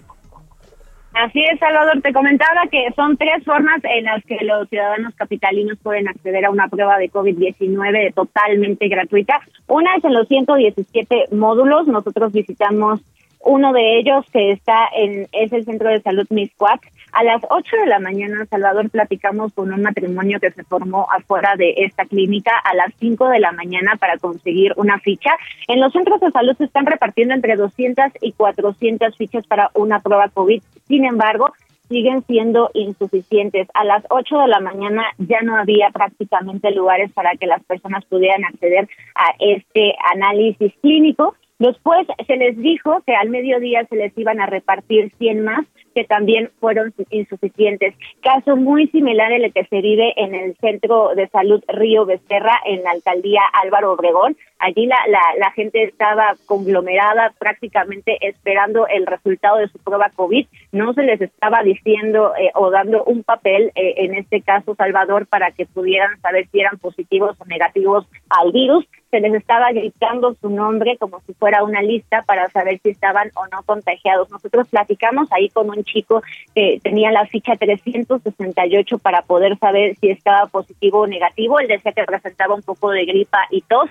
Así es, Salvador. Te comentaba que son tres formas en las que los ciudadanos capitalinos pueden acceder a una prueba de COVID-19 totalmente gratuita. Una es en los 117 módulos. Nosotros visitamos uno de ellos que está en es el Centro de Salud Miscuac. A las 8 de la mañana, Salvador, platicamos con un matrimonio que se formó afuera de esta clínica a las 5 de la mañana para conseguir una ficha. En los centros de salud se están repartiendo entre 200 y 400 fichas para una prueba COVID. Sin embargo, siguen siendo insuficientes. A las 8 de la mañana ya no había prácticamente lugares para que las personas pudieran acceder a este análisis clínico. Después se les dijo que al mediodía se les iban a repartir 100 más, que también fueron insuficientes. Caso muy similar el que se vive en el Centro de Salud Río Becerra, en la alcaldía Álvaro Obregón. Allí la, la, la gente estaba conglomerada prácticamente esperando el resultado de su prueba COVID. No se les estaba diciendo eh, o dando un papel, eh, en este caso Salvador, para que pudieran saber si eran positivos o negativos al virus se les estaba gritando su nombre como si fuera una lista para saber si estaban o no contagiados. Nosotros platicamos ahí con un chico que tenía la ficha 368 para poder saber si estaba positivo o negativo. Él decía que presentaba un poco de gripa y tos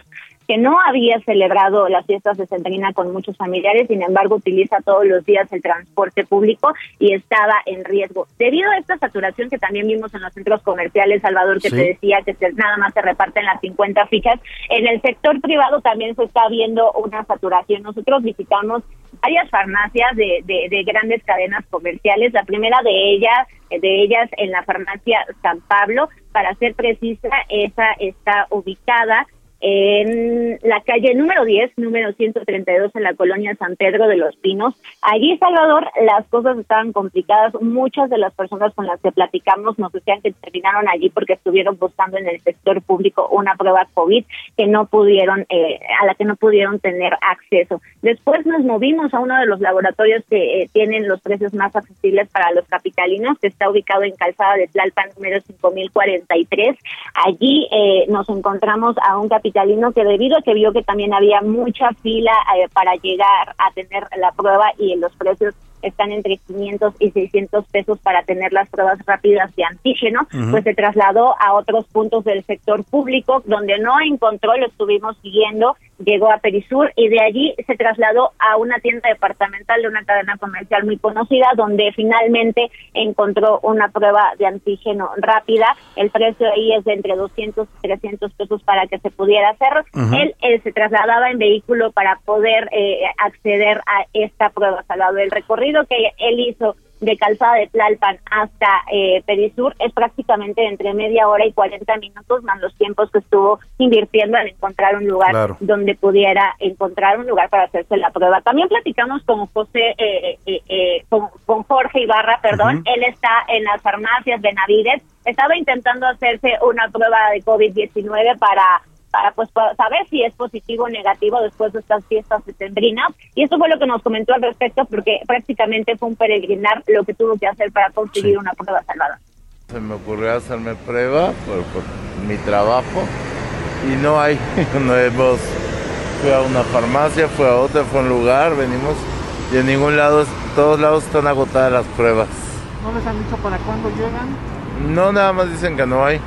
que no había celebrado las fiestas de Centrina con muchos familiares, sin embargo utiliza todos los días el transporte público y estaba en riesgo. Debido a esta saturación que también vimos en los centros comerciales, Salvador, que te decía que nada más se reparten las 50 fichas, en el sector privado también se está viendo una saturación. Nosotros visitamos varias farmacias de, de, de grandes cadenas comerciales, la primera de ellas de ellas en la farmacia San Pablo, para ser precisa, esa está ubicada en la calle número 10, número 132 en la colonia San Pedro de los Pinos. Allí, Salvador, las cosas estaban complicadas. Muchas de las personas con las que platicamos nos decían que terminaron allí porque estuvieron buscando en el sector público una prueba COVID que no pudieron, eh, a la que no pudieron tener acceso. Después nos movimos a uno de los laboratorios que eh, tienen los precios más accesibles para los capitalinos, que está ubicado en Calzada de Tlalpan número 5043. Allí eh, nos encontramos a un capitán que debido a que vio que también había mucha fila eh, para llegar a tener la prueba y los precios están entre 500 y 600 pesos para tener las pruebas rápidas de antígeno, pues se trasladó a otros puntos del sector público donde no encontró, lo estuvimos siguiendo, llegó a Perisur y de allí se trasladó a una tienda departamental de una cadena comercial muy conocida donde finalmente encontró una prueba de antígeno rápida. El precio ahí es de entre 200 y 300 pesos para que se pudiera hacer. él, se trasladaba en vehículo para poder eh, acceder a esta prueba, salado el recorrido que él hizo de Calzada de Tlalpan hasta eh, Perisur es prácticamente entre media hora y 40 minutos, más los tiempos que estuvo invirtiendo en encontrar un lugar donde pudiera encontrar un lugar para hacerse la prueba. También platicamos con José, eh, eh, eh con, Jorge Ibarra, perdón, él está en las farmacias de Navides, estaba intentando hacerse una prueba de COVID-19 para para pues saber si es positivo o negativo después de estas fiestas de sembrinas y eso fue lo que nos comentó al respecto porque prácticamente fue un peregrinar lo que tuvo que hacer para conseguir una prueba salvada. Se me ocurrió hacerme prueba por, mi trabajo y no hay, no hemos, fui a una farmacia, fui a otra, fue a un lugar, venimos y en ningún lado, todos lados están agotadas las pruebas. ¿No les han dicho para cuándo llegan? No, nada más dicen que no hay.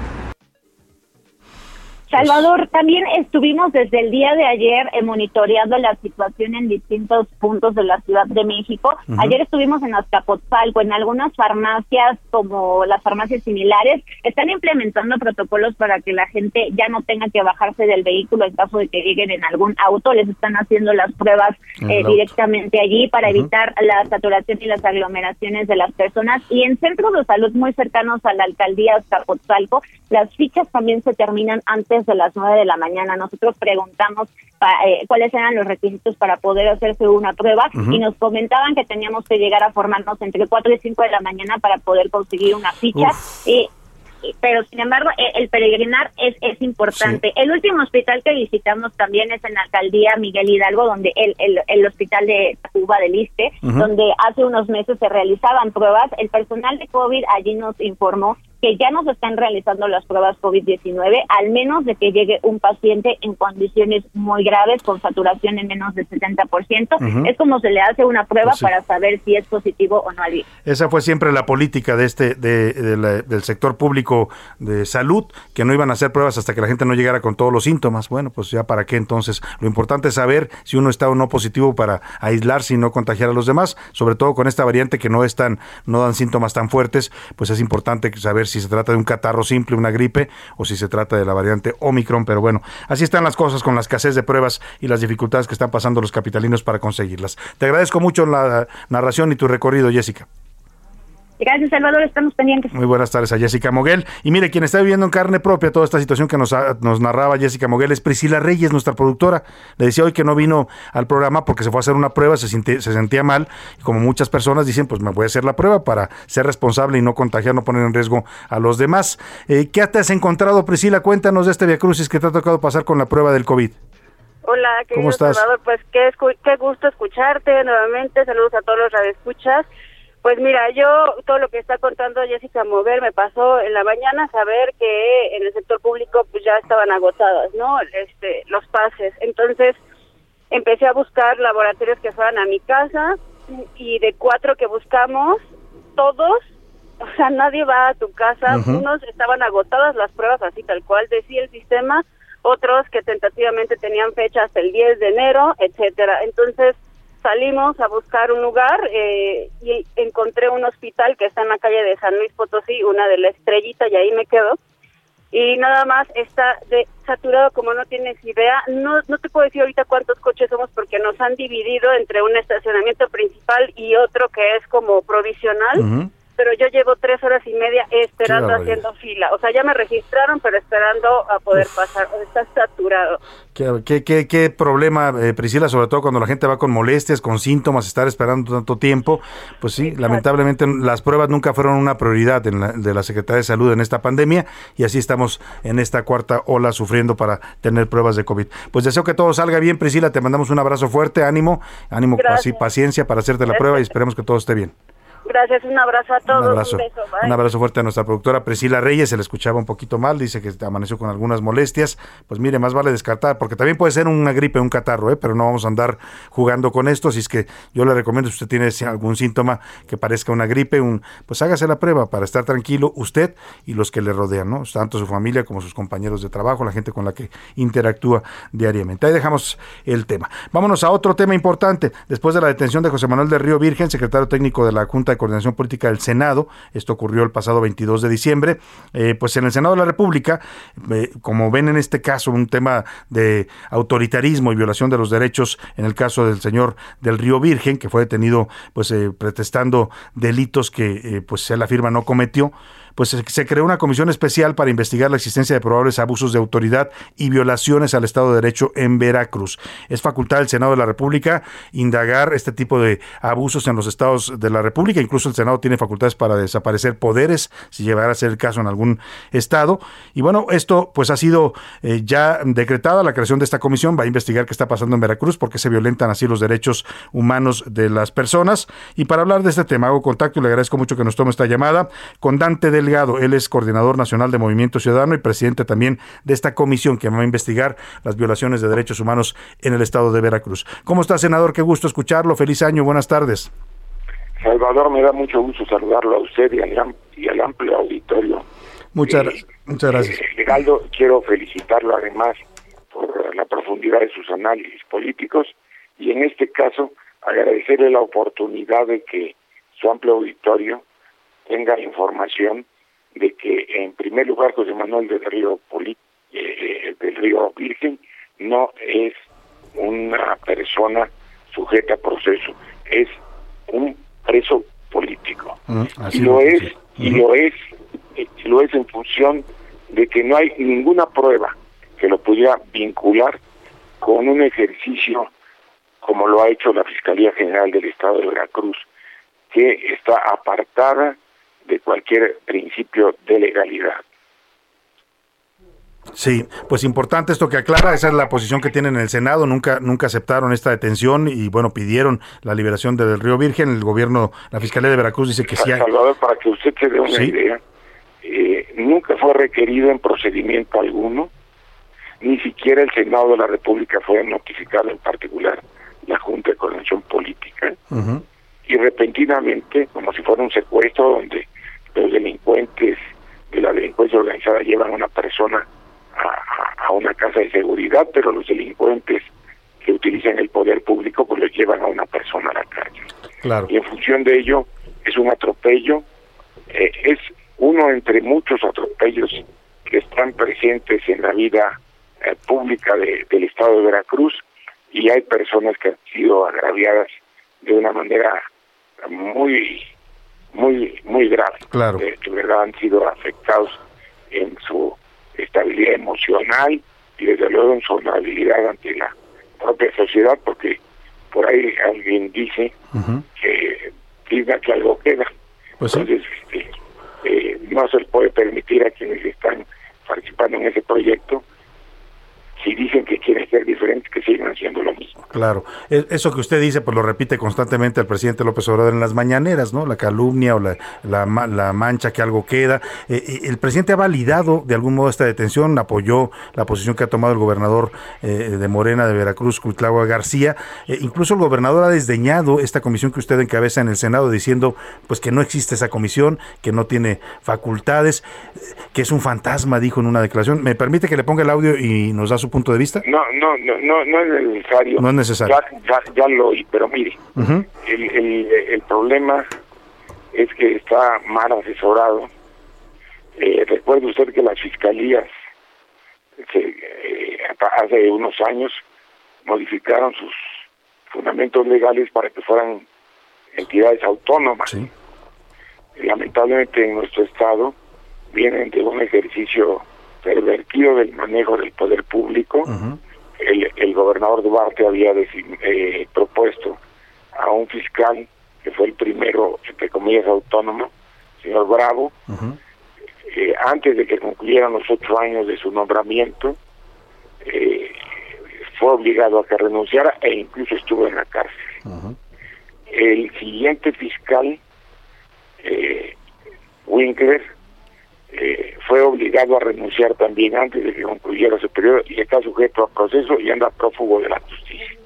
Salvador, también estuvimos desde el día de ayer eh, monitoreando la situación en distintos puntos de la Ciudad de México. Ayer estuvimos en Azcapotzalco, en algunas farmacias como las farmacias similares, están implementando protocolos para que la gente ya no tenga que bajarse del vehículo en caso de que lleguen en algún auto, les están haciendo las pruebas eh, directamente allí para evitar la saturación y las aglomeraciones de las personas. Y en centros de salud muy cercanos a la alcaldía Azcapotzalco, las fichas también se terminan antes desde las 9 de la mañana. Nosotros preguntamos eh, cuáles eran los requisitos para poder hacerse una prueba y nos comentaban que teníamos que llegar a formarnos entre 4 y 5 de la mañana para poder conseguir una ficha. Y pero sin embargo e, el peregrinar es, es importante. El último hospital que visitamos también es en la alcaldía Miguel Hidalgo, donde el, el, el hospital de Cuba del Iste, donde hace unos meses se realizaban pruebas. El personal de COVID allí nos informó que ya nos están realizando las pruebas COVID-19, al menos de que llegue un paciente en condiciones muy graves, con saturación en menos del 70%. Es como se le hace una prueba pues para saber si es positivo o no al virus. Esa fue siempre la política de este de, del sector público de salud, que no iban a hacer pruebas hasta que la gente no llegara con todos los síntomas. Bueno, pues ya para qué entonces. Lo importante es saber si uno está o no positivo para aislarse y no contagiar a los demás, sobre todo con esta variante que no es tan, no dan síntomas tan fuertes, pues es importante saber si se trata de un catarro simple, una gripe, o si se trata de la variante Omicron. Pero bueno, así están las cosas con la escasez de pruebas y las dificultades que están pasando los capitalinos para conseguirlas. Te agradezco mucho la narración y tu recorrido, Jessica. Gracias, Salvador. Estamos pendientes. Muy buenas tardes a Jessica Moguel. Y mire, quien está viviendo en carne propia toda esta situación que nos, nos narraba Jessica Moguel es Priscila Reyes, nuestra productora. Le decía hoy que no vino al programa porque se fue a hacer una prueba, se, se sentía mal. Y como muchas personas dicen, pues me voy a hacer la prueba para ser responsable y no contagiar, no poner en riesgo a los demás. Eh, ¿Qué te has encontrado, Priscila? Cuéntanos de este Via Crucis que te ha tocado pasar con la prueba del COVID. Hola, ¿cómo estás? Salvador, pues qué, qué gusto escucharte nuevamente. Saludos a todos los radioescuchas. Pues mira, yo todo lo que está contando Jessica Mover me pasó en la mañana saber que en el sector público pues ya estaban agotadas, ¿no? Este, los pases. Entonces empecé a buscar laboratorios que fueran a mi casa y de cuatro que buscamos, todos, o sea, nadie va a tu casa, unos estaban agotadas las pruebas así tal cual decía el sistema, otros que tentativamente tenían fecha hasta el 10 de enero, etcétera. Entonces, salimos a buscar un lugar eh, y encontré un hospital que está en la calle de San Luis Potosí, una de la estrellita, y ahí me quedo. Y nada más está de, saturado como no tienes idea. No, no te puedo decir ahorita cuántos coches somos porque nos han dividido entre un estacionamiento principal y otro que es como provisional pero yo llevo tres horas y media esperando haciendo fila. O sea, ya me registraron, pero esperando a poder pasar. está saturado. ¿Qué, qué, qué, problema, eh, Priscila, sobre todo cuando la gente va con molestias, con síntomas, estar esperando tanto tiempo? Pues sí, lamentablemente las pruebas nunca fueron una prioridad en de la Secretaría de Salud en esta pandemia y así estamos en esta cuarta ola sufriendo para tener pruebas de COVID. Pues deseo que todo salga bien, Priscila, te mandamos un abrazo fuerte, ánimo, ánimo, paciencia para hacerte la prueba y esperemos que todo esté bien. Gracias, un abrazo a todos. Un abrazo, fuerte a nuestra productora Priscila Reyes. Se le escuchaba un poquito mal, dice que amaneció con algunas molestias. Pues mire, más vale descartar, porque también puede ser una gripe, un catarro, ¿eh? pero no vamos a andar jugando con esto. Si es que yo le recomiendo, si usted tiene algún síntoma que parezca una gripe, un, pues hágase la prueba para estar tranquilo usted y los que le rodean, ¿no? tanto su familia como sus compañeros de trabajo, la gente con la que interactúa diariamente. Ahí dejamos el tema. Vámonos a otro tema importante. Después de la detención de José Manuel de Río Virgen, secretario técnico de la Junta de Coordinación Política del Senado. Esto ocurrió el pasado 22 de diciembre. Eh, pues en el Senado de la República, eh, como ven en este caso, un tema de autoritarismo y violación de los derechos, en el caso del señor del Río Virgen, que fue detenido pues eh, pretestando delitos que pues él afirma no cometió pues se creó una comisión especial para investigar la existencia de probables abusos de autoridad y violaciones al Estado de Derecho en Veracruz. Es facultad del Senado de la República indagar este tipo de abusos en los estados de la República. Incluso el Senado tiene facultades para desaparecer poderes si llegara a ser el caso en algún estado. Y bueno, esto pues ha sido eh, ya decretada la creación de esta comisión. Va a investigar qué está pasando en Veracruz, porque se violentan así los derechos humanos de las personas. Y para hablar de este tema, hago contacto y le agradezco mucho que nos tome esta llamada con Dante de Delgado. Él es coordinador nacional de Movimiento Ciudadano y presidente también de esta comisión que va a investigar las violaciones de derechos humanos en el estado de Veracruz. ¿Cómo está, senador? Qué gusto escucharlo. Feliz año. Buenas tardes. Salvador, me da mucho gusto saludarlo a usted y al, amplio auditorio. Muchas, eh, muchas gracias. Eh, quiero felicitarlo además por la profundidad de sus análisis políticos y en este caso agradecerle la oportunidad de que su amplio auditorio tenga información de que en primer lugar José Manuel del Río eh, eh, del Río Virgen no es una persona sujeta a proceso, es un preso político. Mm, y lo es, y lo es, y lo es en función de que no hay ninguna prueba que lo pudiera vincular con un ejercicio como lo ha hecho la Fiscalía General del Estado de Veracruz, que está apartada de cualquier principio de legalidad. Sí, pues importante esto que aclara, esa es la posición que tienen en el Senado, nunca nunca aceptaron esta detención y bueno, pidieron la liberación del Río Virgen, el gobierno, la Fiscalía de Veracruz dice que sí hay... Salvador, para que usted se dé una idea, eh, nunca fue requerido en procedimiento alguno, ni siquiera el Senado de la República fue notificado en particular, la Junta de Coordinación Política, y repentinamente, como si fuera un secuestro donde los delincuentes de la delincuencia organizada llevan a una persona a, una casa de seguridad, pero los delincuentes que utilizan el poder público pues les llevan a una persona a la calle. Claro. Y en función de ello es un atropello, eh, es uno entre muchos atropellos que están presentes en la vida eh, pública del estado de Veracruz y hay personas que han sido agraviadas de una manera muy muy muy grave claro. de, verdad han sido afectados en su estabilidad emocional y desde luego en su habilidad ante la propia sociedad, porque por ahí alguien dice que diga que algo queda. Pues Entonces, este, eh, no se puede permitir a quienes están participando en ese proyecto si dicen que quieren ser diferentes, que sigan haciendo lo mismo. Claro, e, eso que usted dice, pues lo repite constantemente el presidente López Obrador en las mañaneras, ¿no? La calumnia o la, la, mancha que algo queda. Eh, eh, el presidente ha validado de algún modo esta detención, apoyó la posición que ha tomado el gobernador eh, de Morena de Veracruz, Cuitlagua García. incluso el gobernador ha desdeñado esta comisión que usted encabeza en el Senado, diciendo pues que no existe esa comisión, que no tiene facultades, que es un fantasma, dijo en una declaración. ¿Me permite que le ponga el audio y nos da su punto de vista? No, no, no, no, no es necesario. No es necesario. Ya, ya, lo oí, pero mire, el, el, el, problema es que está mal asesorado. Eh, recuerde usted que las fiscalías eh, hace unos años modificaron sus fundamentos legales para que fueran entidades autónomas. Lamentablemente en nuestro estado vienen de un ejercicio pervertido del manejo del poder público. el, el, gobernador Duarte había eh, propuesto a un fiscal que fue el primero, entre comillas, autónomo, señor Bravo, eh, antes de que concluyeran los ocho años de su nombramiento, eh, fue obligado a que renunciara e incluso estuvo en la cárcel. El siguiente fiscal, Winkler, eh, fue obligado a renunciar también antes de que concluyera su periodo y está sujeto a proceso y anda prófugo de la justicia.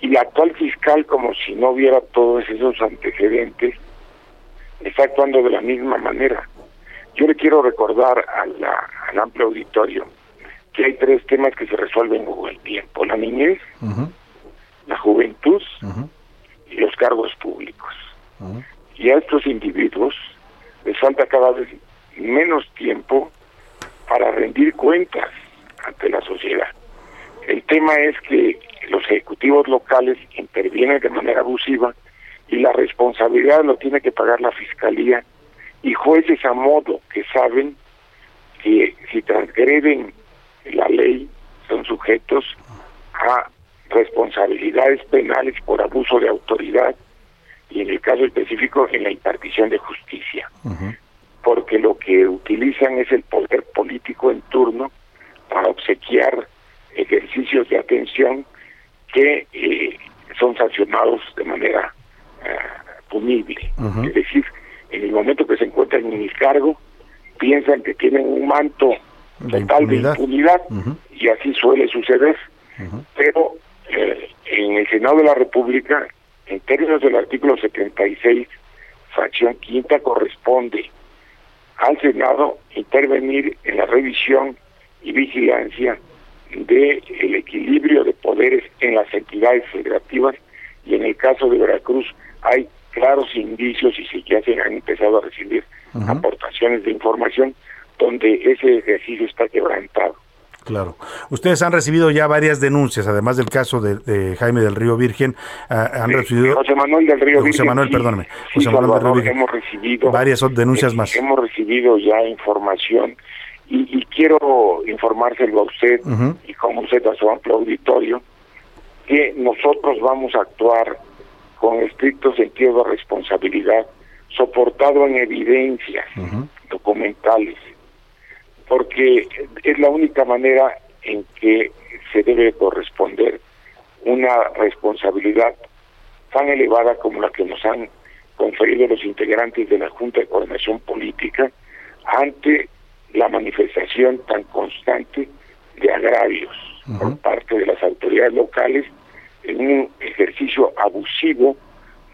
Y la actual fiscal, como si no hubiera todos esos antecedentes, está actuando de la misma manera. Yo le quiero recordar al amplio auditorio que hay tres temas que se resuelven con el tiempo, la niñez, la juventud y los cargos públicos. Y a estos individuos les falta cada vez menos tiempo para rendir cuentas ante la sociedad. El tema es que los ejecutivos locales intervienen de manera abusiva y la responsabilidad lo tiene que pagar la fiscalía y jueces a modo que saben que si transgreden la ley son sujetos a responsabilidades penales por abuso de autoridad y en el caso específico en la impartición de justicia porque lo que utilizan es el poder político en turno para obsequiar ejercicios de atención que eh, son sancionados de manera eh, punible. Es decir, en el momento que se encuentran en el cargo, piensan que tienen un manto total de impunidad y así suele suceder. Pero eh, en el Senado de la República, en términos del artículo 76, fracción quinta, corresponde al Senado intervenir en la revisión y vigilancia del el equilibrio de poderes en las entidades federativas y en el caso de Veracruz hay claros indicios y si ya se han empezado a recibir aportaciones de información donde ese ejercicio está quebrantado. Claro. Ustedes han recibido ya varias denuncias, además del caso de, Jaime del Río Virgen. Ah, han recibido. José Manuel del Río Virgen. José Manuel, perdóname. José Manuel del Río Virgen. Hemos recibido. Varias denuncias eh, más. Hemos recibido ya información Y, quiero informárselo a usted y como usted a su amplio auditorio que nosotros vamos a actuar con estricto sentido de responsabilidad, soportado en evidencias documentales, porque es la única manera en que se debe corresponder una responsabilidad tan elevada como la que nos han conferido los integrantes de la Junta de Coordinación Política ante la manifestación tan constante de agravios por parte de las autoridades locales en un ejercicio abusivo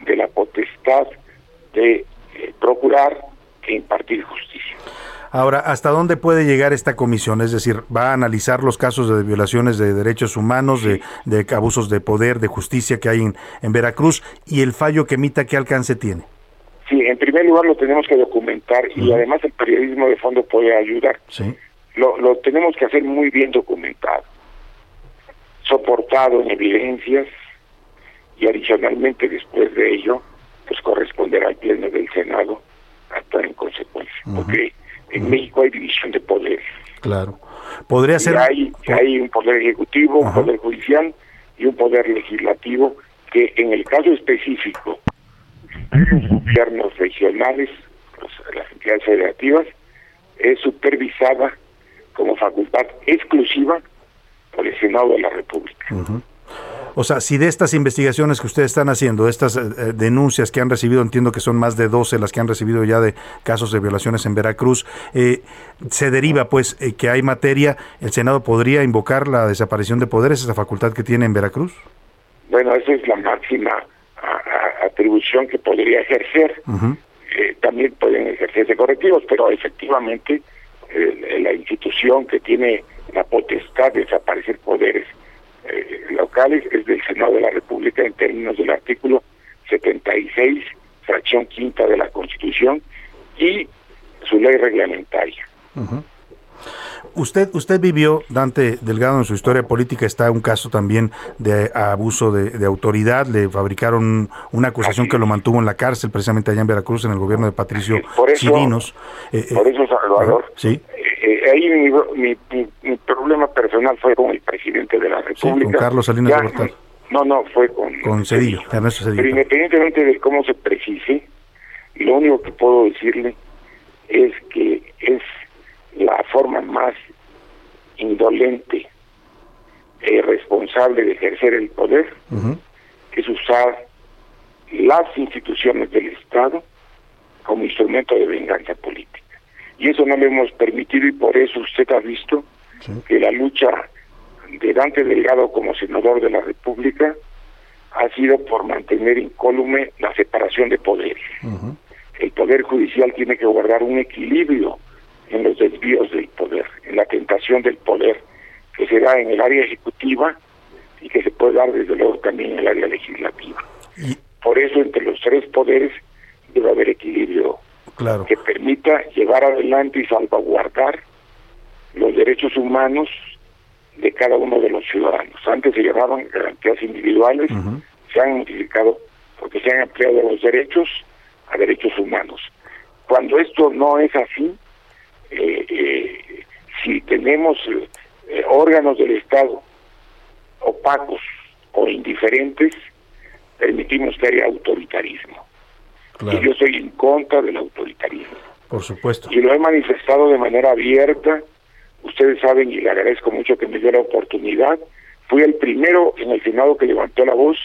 de la potestad de eh, procurar e impartir justicia. Ahora, ¿hasta dónde puede llegar esta comisión? Es decir, ¿va a analizar los casos de violaciones de derechos humanos, de, abusos de poder, de justicia que hay en, en, Veracruz y el fallo que emita, qué alcance tiene? Sí, en primer lugar lo tenemos que documentar y además el periodismo de fondo puede ayudar. Sí. Lo, lo tenemos que hacer muy bien documentado, soportado en evidencias y adicionalmente después de ello, pues corresponderá al Pleno del Senado actuar en consecuencia. Porque en México hay división de poderes. Claro. Podría ser. Hay, hay un poder ejecutivo, un poder judicial y un poder legislativo que en el caso específico los gobiernos regionales, las entidades federativas, es supervisada como facultad exclusiva por el Senado de la República. O sea, si de estas investigaciones que ustedes están haciendo, de estas eh, eh, denuncias que han recibido, entiendo que son más de 12 las que han recibido ya de casos de violaciones en Veracruz, eh, se deriva pues que hay materia, ¿el Senado podría invocar la desaparición de poderes, esa facultad que tiene en Veracruz? Bueno, esa es la máxima atribución que podría ejercer. también pueden ejercerse correctivos, pero efectivamente la institución que tiene la potestad de desaparecer poderes eh, locales es del Senado de la República en términos del artículo 76, fracción quinta de la Constitución y su ley reglamentaria. Usted, usted vivió, Dante Delgado, en su historia política está un caso también de abuso de, autoridad. Le fabricaron una acusación que lo mantuvo en la cárcel, precisamente allá en Veracruz, en el gobierno de Patricio por eso, Chirinos. Eh, por eso, Salvador, sí. Eh, ahí mi, mi, problema personal fue con el presidente de la República. con Carlos Salinas de Gortari. No, no, fue con... Con Cedillo, Ernesto Cedillo. Pero independientemente de cómo se precise, lo único que puedo decirle es que es la forma más indolente e responsable de ejercer el poder, es usar las instituciones del Estado como instrumento de venganza política y eso no lo hemos permitido y por eso usted ha visto que la lucha de Dante Delgado como senador de la República ha sido por mantener incólume la separación de poderes. El poder judicial tiene que guardar un equilibrio en los desvíos del poder, en la tentación del poder que se da en el área ejecutiva y que se puede dar desde luego también en el área legislativa. Por eso entre los tres poderes debe haber equilibrio que permita llevar adelante y salvaguardar los derechos humanos de cada uno de los ciudadanos. Antes se llamaban garantías individuales, se han modificado porque se han ampliado los derechos a derechos humanos. Cuando esto no es así, eh, eh, si tenemos eh, órganos del Estado opacos o indiferentes, permitimos que haya autoritarismo. Y yo estoy en contra del autoritarismo. Por supuesto. Y lo he manifestado de manera abierta. Ustedes saben y le agradezco mucho que me dio la oportunidad. Fui el primero en el Senado que levantó la voz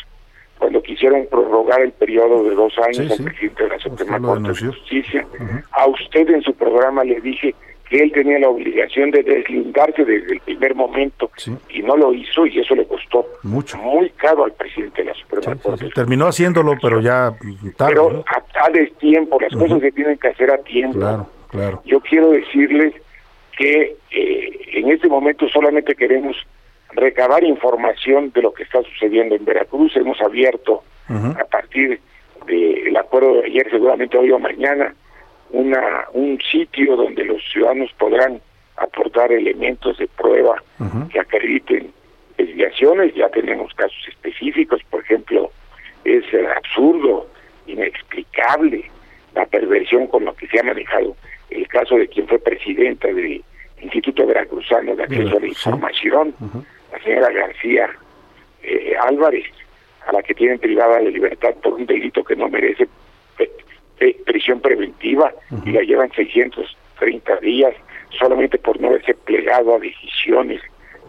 cuando quisieron prorrogar el periodo de dos años al presidente de la Suprema Corte de Justicia. A usted en su programa le dije que él tenía la obligación de deslindarse desde el primer momento y no lo hizo y eso le costó mucho muy caro al presidente de la Suprema Corte. Terminó haciéndolo, pero ya tarde. Pero a tal tiempo, las cosas se tienen que hacer a tiempo. Claro, claro. Yo quiero decirles que eh, en este momento solamente queremos recabar información de lo que está sucediendo en Veracruz. Hemos abierto a partir del acuerdo de ayer, seguramente hoy o mañana, una un sitio donde los ciudadanos podrán aportar elementos de prueba que acrediten desviaciones, ya tenemos casos específicos, por ejemplo, es absurdo, inexplicable la perversión con lo que se ha manejado. El caso de quien fue presidenta de Instituto Veracruzano de Acceso a la Información, la señora García eh, Álvarez, a la que tienen privada de libertad por un delito que no merece prisión preventiva y la llevan 630 días solamente por no haberse plegado a decisiones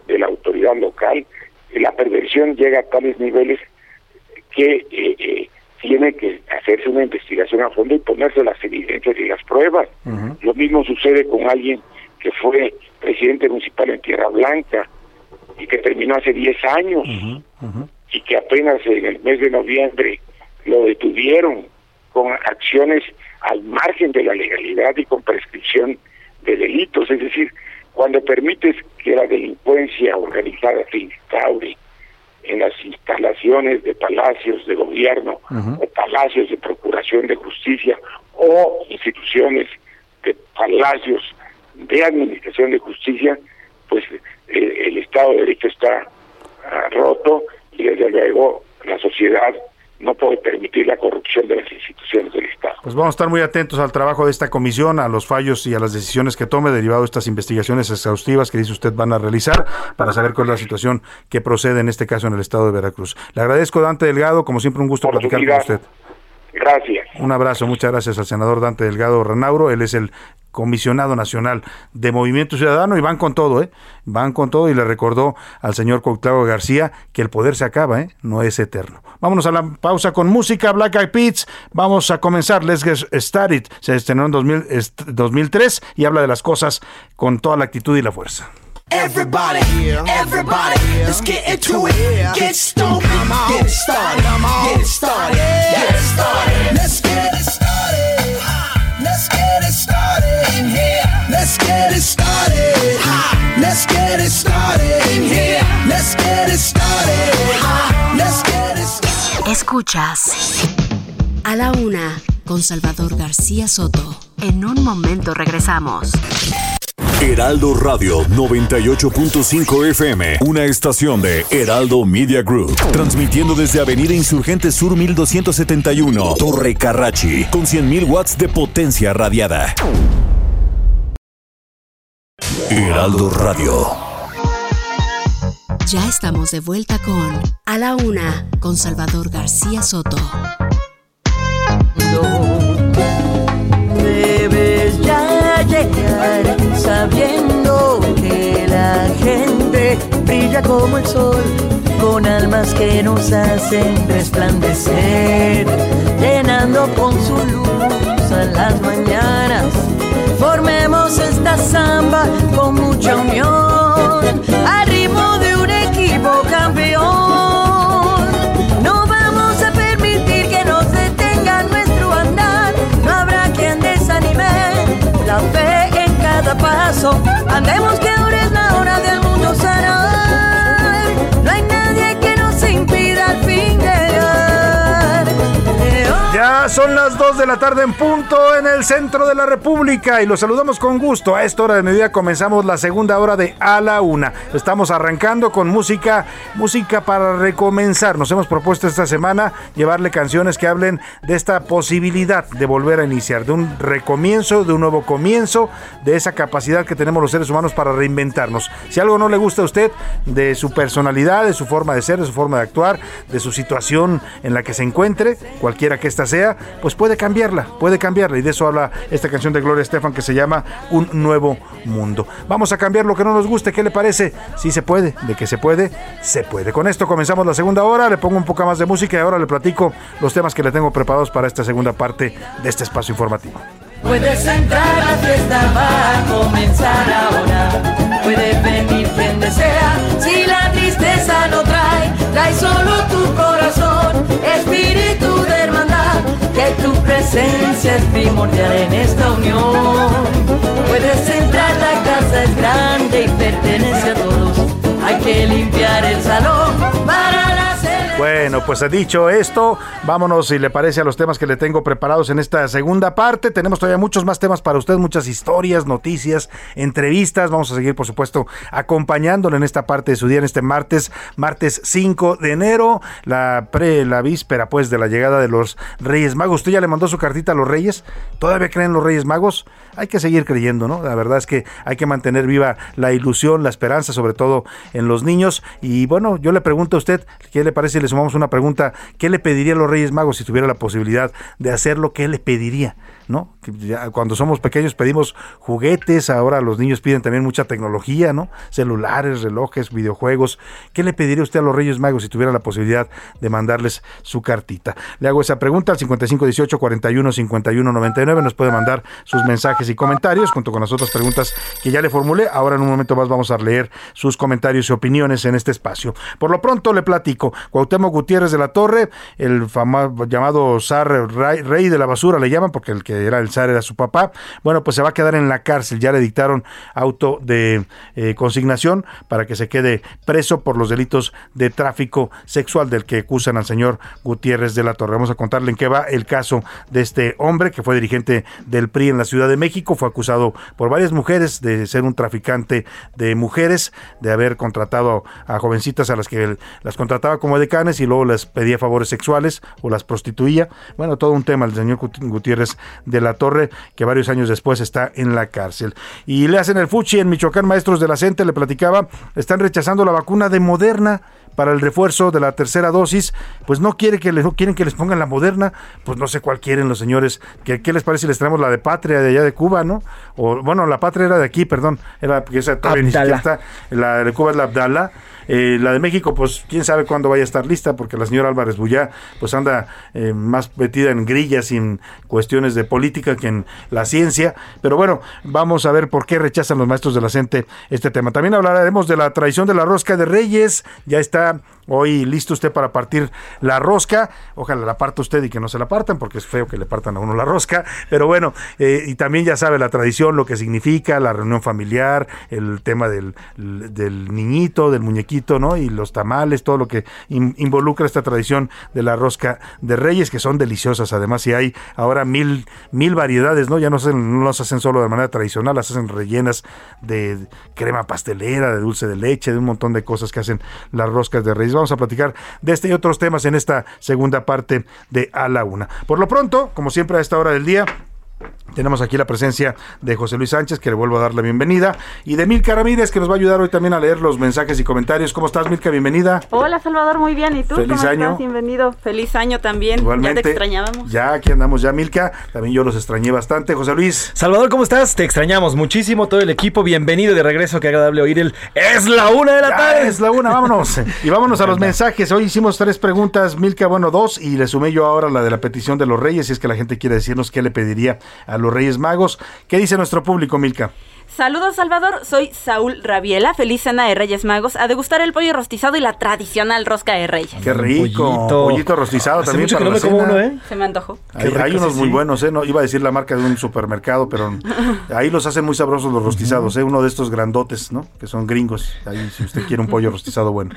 de la autoridad local. La perversión llega a tales niveles que eh, eh, tiene que hacerse una investigación a fondo y ponerse las evidencias y las pruebas. Lo mismo sucede con alguien que fue presidente municipal en Tierra Blanca y que terminó hace 10 años y que apenas en el mes de noviembre lo detuvieron con acciones al margen de la legalidad y con prescripción de delitos. Es decir, cuando permites que la delincuencia organizada se instaure en las instalaciones de palacios de gobierno o palacios de procuración de justicia o instituciones de palacios de administración de justicia, pues eh, el Estado de Derecho está ah, roto y desde luego la sociedad no puede permitir la corrupción de las instituciones del Estado. Pues vamos a estar muy atentos al trabajo de esta comisión, a los fallos y a las decisiones que tome derivado de estas investigaciones exhaustivas que dice usted van a realizar para saber cuál es la situación que procede en este caso en el Estado de Veracruz. Le agradezco, Dante Delgado, como siempre un gusto platicar con usted. Gracias. Un abrazo, muchas gracias al senador Dante Delgado Ranauro. Él es el comisionado nacional de Movimiento Ciudadano y van con todo, ¿eh? Van con todo y le recordó al señor Cuauhtémoc García que el poder se acaba, ¿eh? No es eterno. Vámonos a la pausa con música Black Eyed Peas. Vamos a comenzar. Let's Get Started. Se estrenó en 2003 y habla de las cosas con toda la actitud y la fuerza. Everybody, everybody, let's get into it. Get stoked, get it started, get it started, get it started. Let's get it started. Let's get it started in here. Let's get it started. Let's get it started in here. Let's get it started. Let's get it started. Escuchas a la una con Salvador García Soto. En un momento regresamos. Heraldo Radio 98.5 FM, una estación de Heraldo Media Group, transmitiendo desde Avenida Insurgente Sur 1271, Torre Carrachi, con 100.000 watts de potencia radiada. Heraldo Radio. Ya estamos de vuelta con A la Una, con Salvador García Soto. debes ya llegar sabiendo que la gente brilla como el sol, con almas que nos hacen resplandecer, llenando con su luz a las mañanas. Formemos esta samba con mucha unión, al ritmo de un equipo campeón. No vamos a permitir que nos detenga nuestro andar, no habrá quien desanime la fe cada paso. Andemos que ahora es la hora del mundo sanar. Ya son las 2 de la tarde en punto en el centro de la República y los saludamos con gusto. A esta hora de mediodía comenzamos la segunda hora de A la Una. Estamos arrancando con música, música para recomenzar. Nos hemos propuesto esta semana llevarle canciones que hablen de esta posibilidad de volver a iniciar, de un recomienzo, de un nuevo comienzo, de esa capacidad que tenemos los seres humanos para reinventarnos. Si algo no le gusta a usted de su personalidad, de su forma de ser, de su forma de actuar, de su situación en la que se encuentre, cualquiera que ésta sea, pues puede cambiarla, puede cambiarla. Y de eso habla esta canción de Gloria Estefan que se llama Un Nuevo Mundo. Vamos a cambiar lo que no nos guste, ¿qué le parece? Si se puede, de que se puede, se puede. Con esto comenzamos la segunda hora, le pongo un poco más de música y ahora le platico los temas que le tengo preparados para esta segunda parte de este espacio informativo. Puedes entrar, comenzar venir quien desea, si la tristeza no trae, trae solo tu corazón, espíritu que tu presencia es primordial en esta unión. Puedes entrar, la casa es grande y pertenece a todos. Hay que limpiar el salón para. Bueno, pues dicho esto, vámonos si le parece a los temas que le tengo preparados en esta segunda parte. Tenemos todavía muchos más temas para usted, muchas historias, noticias, entrevistas. Vamos a seguir, por supuesto, acompañándole en esta parte de su día, en este martes, martes 5 de enero, la pre, la víspera, pues, de la llegada de los Reyes Magos. ¿Usted ya le mandó su cartita a los Reyes? ¿Todavía creen los Reyes Magos? Hay que seguir creyendo, ¿no? La verdad es que hay que mantener viva la ilusión, la esperanza, sobre todo en los niños. Y bueno, yo le pregunto a usted, ¿qué le parece? Sumamos una pregunta, ¿qué le pediría a los Reyes Magos si tuviera la posibilidad de hacerlo? ¿Qué le pediría? ¿No? Cuando somos pequeños pedimos juguetes, ahora los niños piden también mucha tecnología, ¿no? Celulares, relojes, videojuegos. ¿Qué le pediría usted a los Reyes Magos si tuviera la posibilidad de mandarles su cartita? Le hago esa pregunta al 5518 41 51 99. Nos puede mandar sus mensajes y comentarios junto con las otras preguntas que ya le formulé. Ahora en un momento más vamos a leer sus comentarios y opiniones en este espacio. Por lo pronto le platico. Cuauhtémoc Gutiérrez de la Torre, el llamado zar rey, de la basura, le llaman porque el que era el zar era su papá. Bueno, pues se va a quedar en la cárcel. Ya le dictaron auto de eh, consignación para que se quede preso por los delitos de tráfico sexual del que acusan al señor Gutiérrez de la Torre. Vamos a contarle en qué va el caso de este hombre que fue dirigente del PRI en la Ciudad de México. Fue acusado por varias mujeres de ser un traficante de mujeres, de haber contratado a jovencitas a las que las contrataba como decanes y luego les pedía favores sexuales o las prostituía. Bueno, todo un tema el señor Gutiérrez de la Torre, que varios años después está en la cárcel. Y le hacen el fuchi en Michoacán, maestros de la CENTE, le platicaba, están rechazando la vacuna de Moderna para el refuerzo de la tercera dosis, pues no quiere que les, no quieren que les pongan la moderna, pues no sé cuál quieren los señores. ¿Qué, qué les parece si les traemos la de Patria de allá de Cuba, no? O bueno, la Patria era de aquí, perdón, era esa todavía está, la de Cuba es la Abdala eh, la de México, pues quién sabe cuándo vaya a estar lista, porque la señora Álvarez Bullá pues anda eh, más metida en grillas y en cuestiones de política que en la ciencia. Pero bueno, vamos a ver por qué rechazan los maestros de la CENTE este tema. También hablaremos de la traición de la rosca de Reyes. Ya está hoy listo usted para partir la rosca. Ojalá la parta usted y que no se la partan, porque es feo que le partan a uno la rosca. Pero bueno, eh, y también ya sabe la tradición, lo que significa, la reunión familiar, el tema del, niñito, del muñequito ¿no? Y los tamales, todo lo que involucra esta tradición de la rosca de reyes, que son deliciosas además, y hay ahora mil, mil variedades, ¿no? Ya no, se, no las hacen solo de manera tradicional, las hacen rellenas de crema pastelera, de dulce de leche, de un montón de cosas que hacen las roscas de reyes. Vamos a platicar de este y otros temas en esta segunda parte de A la Una. Por lo pronto, como siempre a esta hora del día, tenemos aquí la presencia de José Luis Sánchez, que le vuelvo a dar la bienvenida, y de Milka Ramírez, que nos va a ayudar hoy también a leer los mensajes y comentarios. ¿Cómo estás, Milka? Bienvenida. Hola, Salvador, muy bien. ¿Y tú? Feliz año. Bienvenido. Feliz año también. Igualmente. Ya te extrañábamos. Ya aquí andamos ya, Milka. También yo los extrañé bastante. José Luis. Salvador, ¿cómo estás? Te extrañamos muchísimo, todo el equipo. Bienvenido de regreso. Qué agradable oír el Es la una de la tarde. Es la una, vámonos. y vámonos a los mensajes. Hoy hicimos tres preguntas, Milka, bueno, dos, y le sumé yo ahora la de la petición de los reyes, si es que la gente quiere decirnos qué le pediría a los reyes magos. ¿Qué dice nuestro público, Milka? Saludos Salvador, soy Saúl Rabiela, feliz cena de Reyes Magos, a degustar el pollo rostizado y la tradicional rosca de Reyes. Qué rico, pollito, rostizado también para no me uno, ¿eh? Se me antojó. Hay, unos muy buenos, ¿eh? No, iba a decir la marca de un supermercado, pero ahí los hacen muy sabrosos los rostizados, ¿eh? Uno de estos grandotes, ¿no? Que son gringos, ahí si usted quiere un pollo rostizado bueno.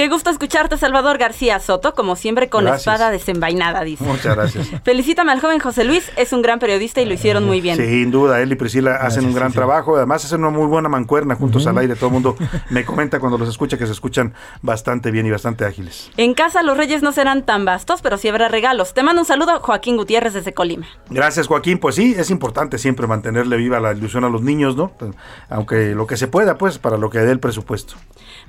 Qué gusto escucharte, Salvador García Soto, como siempre con espada desenvainada, dice. Muchas gracias. Felicítame al joven José Luis, es un gran periodista y lo hicieron muy bien. Sin duda, él y Priscila hacen un gran trabajo, además hacen una muy buena mancuerna juntos al aire, todo el mundo me comenta cuando los escucha que se escuchan bastante bien y bastante ágiles. En casa los reyes no serán tan vastos, pero sí habrá regalos. Te mando un saludo, Joaquín Gutiérrez desde Colima. Gracias, Joaquín. Pues sí, es importante siempre mantenerle viva la ilusión a los niños, ¿no? Aunque lo que se pueda, pues, para lo que dé el presupuesto.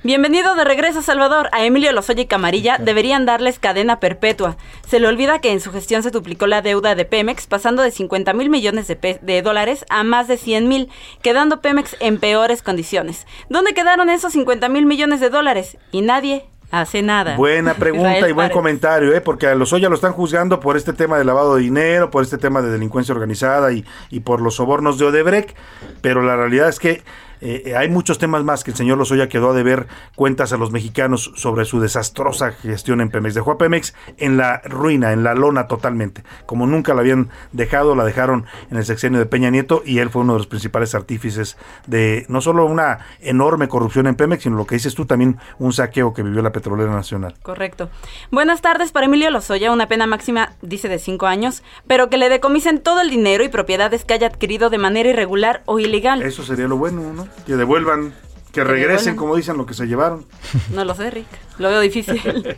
Bienvenido de regreso, Salvador. A Emilio Lozoya y Camarilla deberían darles cadena perpetua. Se le olvida que en su gestión se duplicó la deuda de Pemex, pasando de 50 mil millones de, de, dólares a más de 100 mil, quedando Pemex en peores condiciones. ¿Dónde quedaron esos 50 mil millones de dólares? Y nadie hace nada. Buena pregunta y buen comentario, ¿eh? porque a los Lozoya lo están juzgando por este tema de lavado de dinero, por este tema de delincuencia organizada y, y por los sobornos de Odebrecht, pero la realidad es que Eh, hay muchos temas más que el señor Lozoya quedó de ver cuentas a los mexicanos sobre su desastrosa gestión en Pemex. Dejó a Pemex en la ruina, en la lona totalmente. Como nunca la habían dejado, la dejaron en el sexenio de Peña Nieto y él fue uno de los principales artífices de no solo una enorme corrupción en Pemex, sino lo que dices tú también, un saqueo que vivió la petrolera nacional. Correcto. Buenas tardes para Emilio Lozoya, una pena máxima, dice, de cinco años, pero que le decomisen todo el dinero y propiedades que haya adquirido de manera irregular o ilegal. Eso sería lo bueno, ¿no? Que devuelvan que regresen, como dicen, lo que se llevaron. No lo sé, Rick. Lo veo difícil.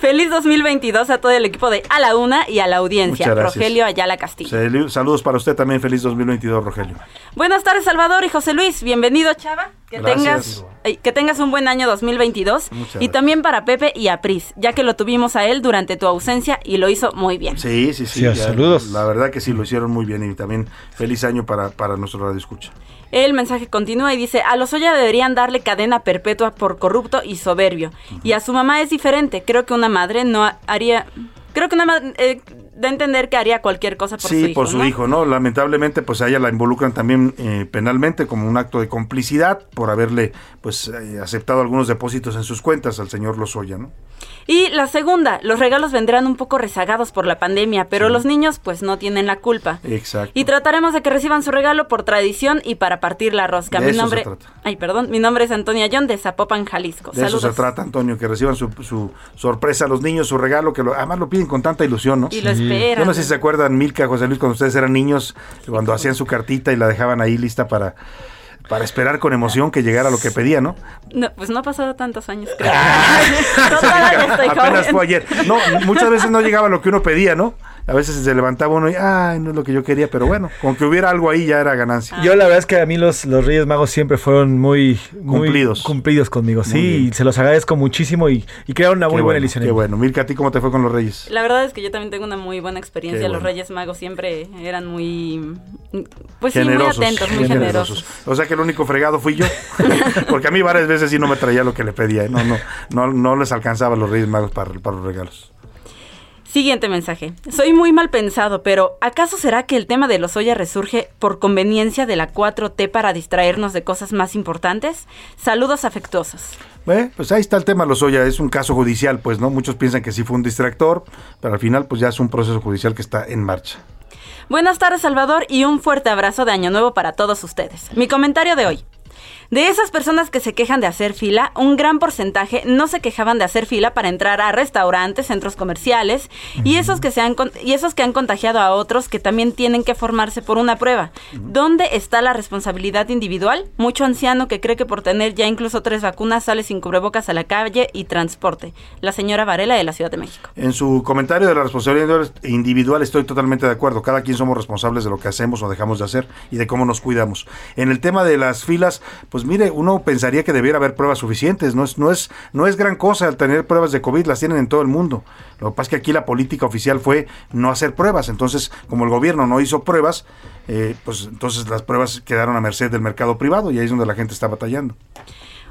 Feliz 2022 a todo el equipo de A la Una y a la audiencia. Rogelio Ayala Castillo. Saludos para usted también. Feliz 2022, Rogelio. Buenas tardes, Salvador y José Luis. Bienvenido, Chava. Que tengas que tengas un buen año 2022 y también para Pepe y a Pris, ya que lo tuvimos a él durante tu ausencia y lo hizo muy bien. Sí, sí, sí. saludos. La verdad que sí, lo hicieron muy bien y también feliz año para, para nuestro radio escucha. El mensaje continúa y dice, a los Oya deberían darle cadena perpetua por corrupto y soberbio. Y a su mamá es diferente. Creo que una madre no haría... Creo que una madre... Eh, da a entender que haría cualquier cosa por su hijo. Sí, por su hijo, ¿no? Lamentablemente, pues a ella la involucran también eh, penalmente como un acto de complicidad por haberle, pues, eh, aceptado algunos depósitos en sus cuentas al señor Lozoya, ¿no? Y la segunda, los regalos vendrán un poco rezagados por la pandemia, pero los niños pues no tienen la culpa. Exacto. Y trataremos de que reciban su regalo por tradición y para partir la rosca. mi nombre, ay, perdón, mi nombre es Antonia John de Zapopan, Jalisco. De eso se trata, Antonio, que reciban su, sorpresa a los niños, su regalo, que lo, además lo piden con tanta ilusión, ¿no? Y lo esperan. Yo no sé si se acuerdan, Milka, José Luis, cuando ustedes eran niños, cuando hacían su cartita y la dejaban ahí lista para para esperar con emoción que llegara lo que pedía, ¿no? No, pues no ha pasado tantos años, creo. Apenas fue ayer. No, muchas veces no llegaba lo que uno pedía, ¿no? A veces se levantaba uno y, ay, no es lo que yo quería, pero bueno, con que hubiera algo ahí ya era ganancia. Yo la verdad es que a mí los, los Reyes Magos siempre fueron muy, cumplidos. cumplidos conmigo, sí, y se los agradezco muchísimo y, y crearon una muy buena elección. Qué bueno. Mirka, ¿a ti cómo te fue con los Reyes? La verdad es que yo también tengo una muy buena experiencia. Los Reyes Magos siempre eran muy, pues sí, muy atentos, muy generosos. O sea que el único fregado fui yo, porque a mí varias veces sí no me traía lo que le pedía, ¿eh? no, no, no, no les alcanzaba los Reyes Magos para, para los regalos. Siguiente mensaje. Soy muy mal pensado, pero ¿acaso será que el tema de los Oya resurge por conveniencia de la 4T para distraernos de cosas más importantes? Saludos afectuosos. Eh, pues ahí está el tema los Oya, es un caso judicial, pues, ¿no? Muchos piensan que sí fue un distractor, pero al final pues ya es un proceso judicial que está en marcha. Buenas tardes, Salvador, y un fuerte abrazo de Año Nuevo para todos ustedes. Mi comentario de hoy. De esas personas que se quejan de hacer fila, un gran porcentaje no se quejaban de hacer fila para entrar a restaurantes, centros comerciales y esos que se han y esos que han contagiado a otros que también tienen que formarse por una prueba. ¿Dónde está la responsabilidad individual? Mucho anciano que cree que por tener ya incluso tres vacunas sale sin cubrebocas a la calle y transporte. La señora Varela de la Ciudad de México. En su comentario de la responsabilidad individual estoy totalmente de acuerdo. Cada quien somos responsables de lo que hacemos o dejamos de hacer y de cómo nos cuidamos. En el tema de las filas, pues pues mire, uno pensaría que debiera haber pruebas suficientes. No es, no es, no es gran cosa al tener pruebas de COVID, las tienen en todo el mundo. Lo que pasa es que aquí la política oficial fue no hacer pruebas. Entonces, como el gobierno no hizo pruebas, eh, pues entonces las pruebas quedaron a merced del mercado privado y ahí es donde la gente está batallando.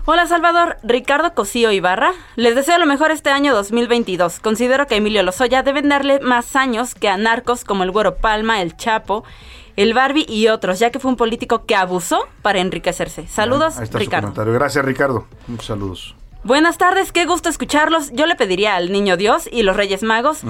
Hola Salvador, Ricardo Cosío Ibarra. Les deseo lo mejor este año 2022. Considero que Emilio Lozoya deben darle más años que a narcos como el Güero Palma, el Chapo el Barbie y otros, ya que fue un político que abusó para enriquecerse. Saludos, Ahí está Ricardo. Su. Gracias, Ricardo. Muchos saludos. Buenas tardes, qué gusto escucharlos. Yo le pediría al Niño Dios y los Reyes Magos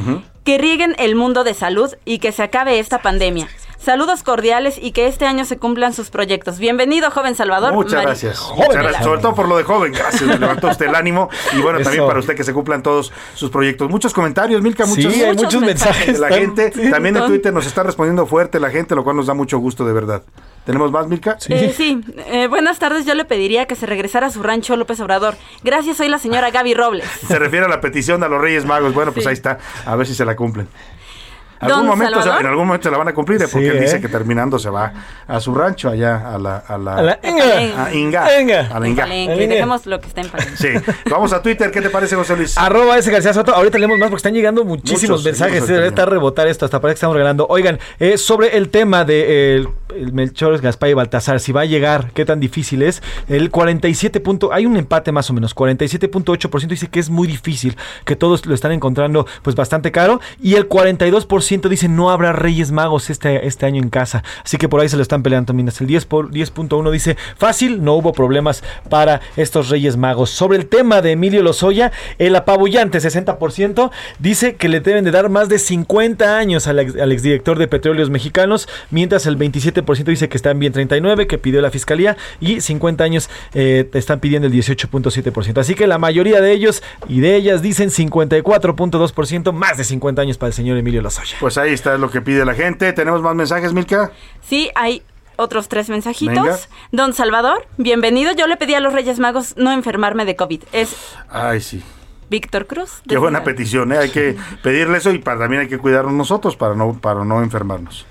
que rieguen el mundo de salud y que se acabe esta pandemia. Saludos cordiales y que este año se cumplan sus proyectos. Bienvenido, joven Salvador. Muchas gracias. Sobre todo por lo de joven. Gracias. Me levantó usted el ánimo. Y bueno, también para usted que se cumplan todos sus proyectos. Muchos comentarios, Milka. Muchos, sí, hay muchos, mensajes. La gente también en Twitter nos está respondiendo fuerte la gente, lo cual nos da mucho gusto, de verdad. ¿Tenemos más, Milka? Sí. Eh, sí. Eh, buenas tardes. Yo le pediría que se regresara a su rancho López Obrador. Gracias, soy la señora Gaby Robles. Se refiere a la petición de los Reyes Magos. Bueno, pues ahí está. A ver si se la cumplen. Algún momento, en algún momento se la van a cumplir, ¿eh? porque él dice ¿eh? que terminando se va a su rancho allá, a la, a la, a la Inga. A Inga. A la Inga. Dejemos lo que está en Sí. Vamos a Twitter, ¿qué te parece, José Luis? Arroba ese García Soto. Ahorita leemos más porque están llegando muchísimos mensajes. Debe estar rebotar esto, hasta parece que estamos regalando. Oigan, eh, sobre el tema de el, Melchor, Gaspar y Baltasar, si va a llegar, qué tan difícil es. El 47 punto, hay un empate más o menos, 47.8% dice que es muy difícil, que todos lo están encontrando pues bastante caro. Y el 42% 10% dice no habrá Reyes Magos este, este año en casa. Así que por ahí se lo están peleando también. El 10.1 dice fácil, no hubo problemas para estos Reyes Magos. Sobre el tema de Emilio Lozoya, el apabullante 60% dice que le deben de dar más de 50 años al, exdirector de Petróleos Mexicanos, mientras el 27% dice que están bien 39, que pidió la fiscalía, y 50 años eh, están pidiendo el 18.7%. Así que la mayoría de ellos y de ellas dicen 54.2%, más de 50 años para el señor Emilio Lozoya. Pues ahí está lo que pide la gente. ¿Tenemos más mensajes, Milka? Sí, hay otros tres mensajitos. Don Salvador, bienvenido. Yo le pedí a los Reyes Magos no enfermarme de COVID. Es. Ay, sí. Víctor Cruz. Qué buena petición, ¿eh? Hay que pedirle eso y para, también hay que cuidarnos nosotros para no, para no enfermarnos.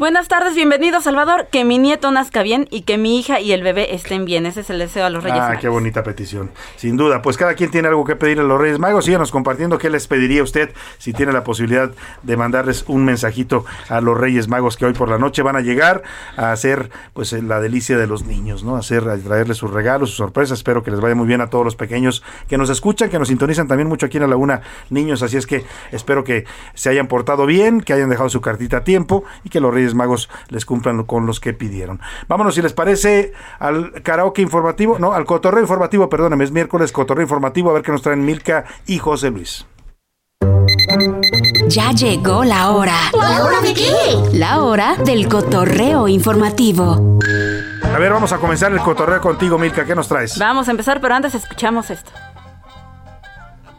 Buenas tardes, bienvenido Salvador. Que mi nieto nazca bien y que mi hija y el bebé estén bien. Ese es el deseo a los Reyes Magos. Ah, qué bonita petición. Sin duda, pues cada quien tiene algo que pedirle a los Reyes Magos. Síganos compartiendo qué les pediría usted si tiene la posibilidad de mandarles un mensajito a los Reyes Magos que hoy por la noche van a llegar a hacer pues la delicia de los niños, ¿no? A hacer, a traerles sus regalos, sus sorpresas. Espero que les vaya muy bien a todos los pequeños que nos escuchan, que nos sintonizan también mucho aquí en la Laguna Niños. Así es que espero que se hayan portado bien, que hayan dejado su cartita a tiempo y que los Reyes Magos les cumplan con los que pidieron. Vámonos, si les parece, al karaoke informativo, no, al cotorreo informativo, perdóname, es miércoles, cotorreo informativo, a ver qué nos traen Milka y José Luis. Ya llegó la hora. ¿La hora de qué? La hora del cotorreo informativo. A ver, vamos a comenzar el cotorreo contigo, Milka. ¿Qué nos traes? Vamos a empezar, pero antes escuchamos esto.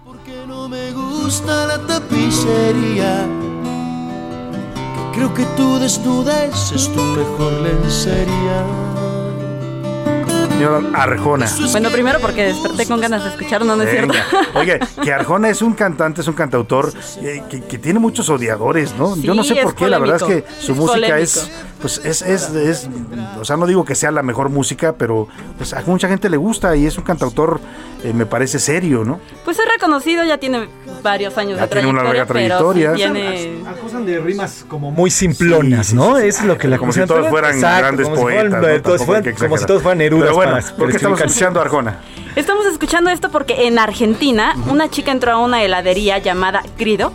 Porque no me gusta la tapicería Creo que tu desnudez es tu mejor lencería. Arjona. Bueno, primero porque desperté con ganas de escuchar, no, no es cierto. Oye, que Arjona es un cantante, es un cantautor eh, que, tiene muchos odiadores, ¿no? Yo no sé por qué, la verdad es que su música es pues es, es, es, o sea, no digo que sea la mejor música, pero pues a mucha gente le gusta y es un cantautor, eh, me parece serio, ¿no? Pues es reconocido, ya tiene varios años ya tiene una larga trayectoria. tiene... Acusan de rimas como muy simplonas, ¿no? es lo que la Como si todos fueran grandes poetas. como si todos fueran Nerudas. Pero bueno, ¿por qué estamos escuchando a Arjona? Estamos escuchando esto porque en Argentina una chica entró a una heladería llamada Grido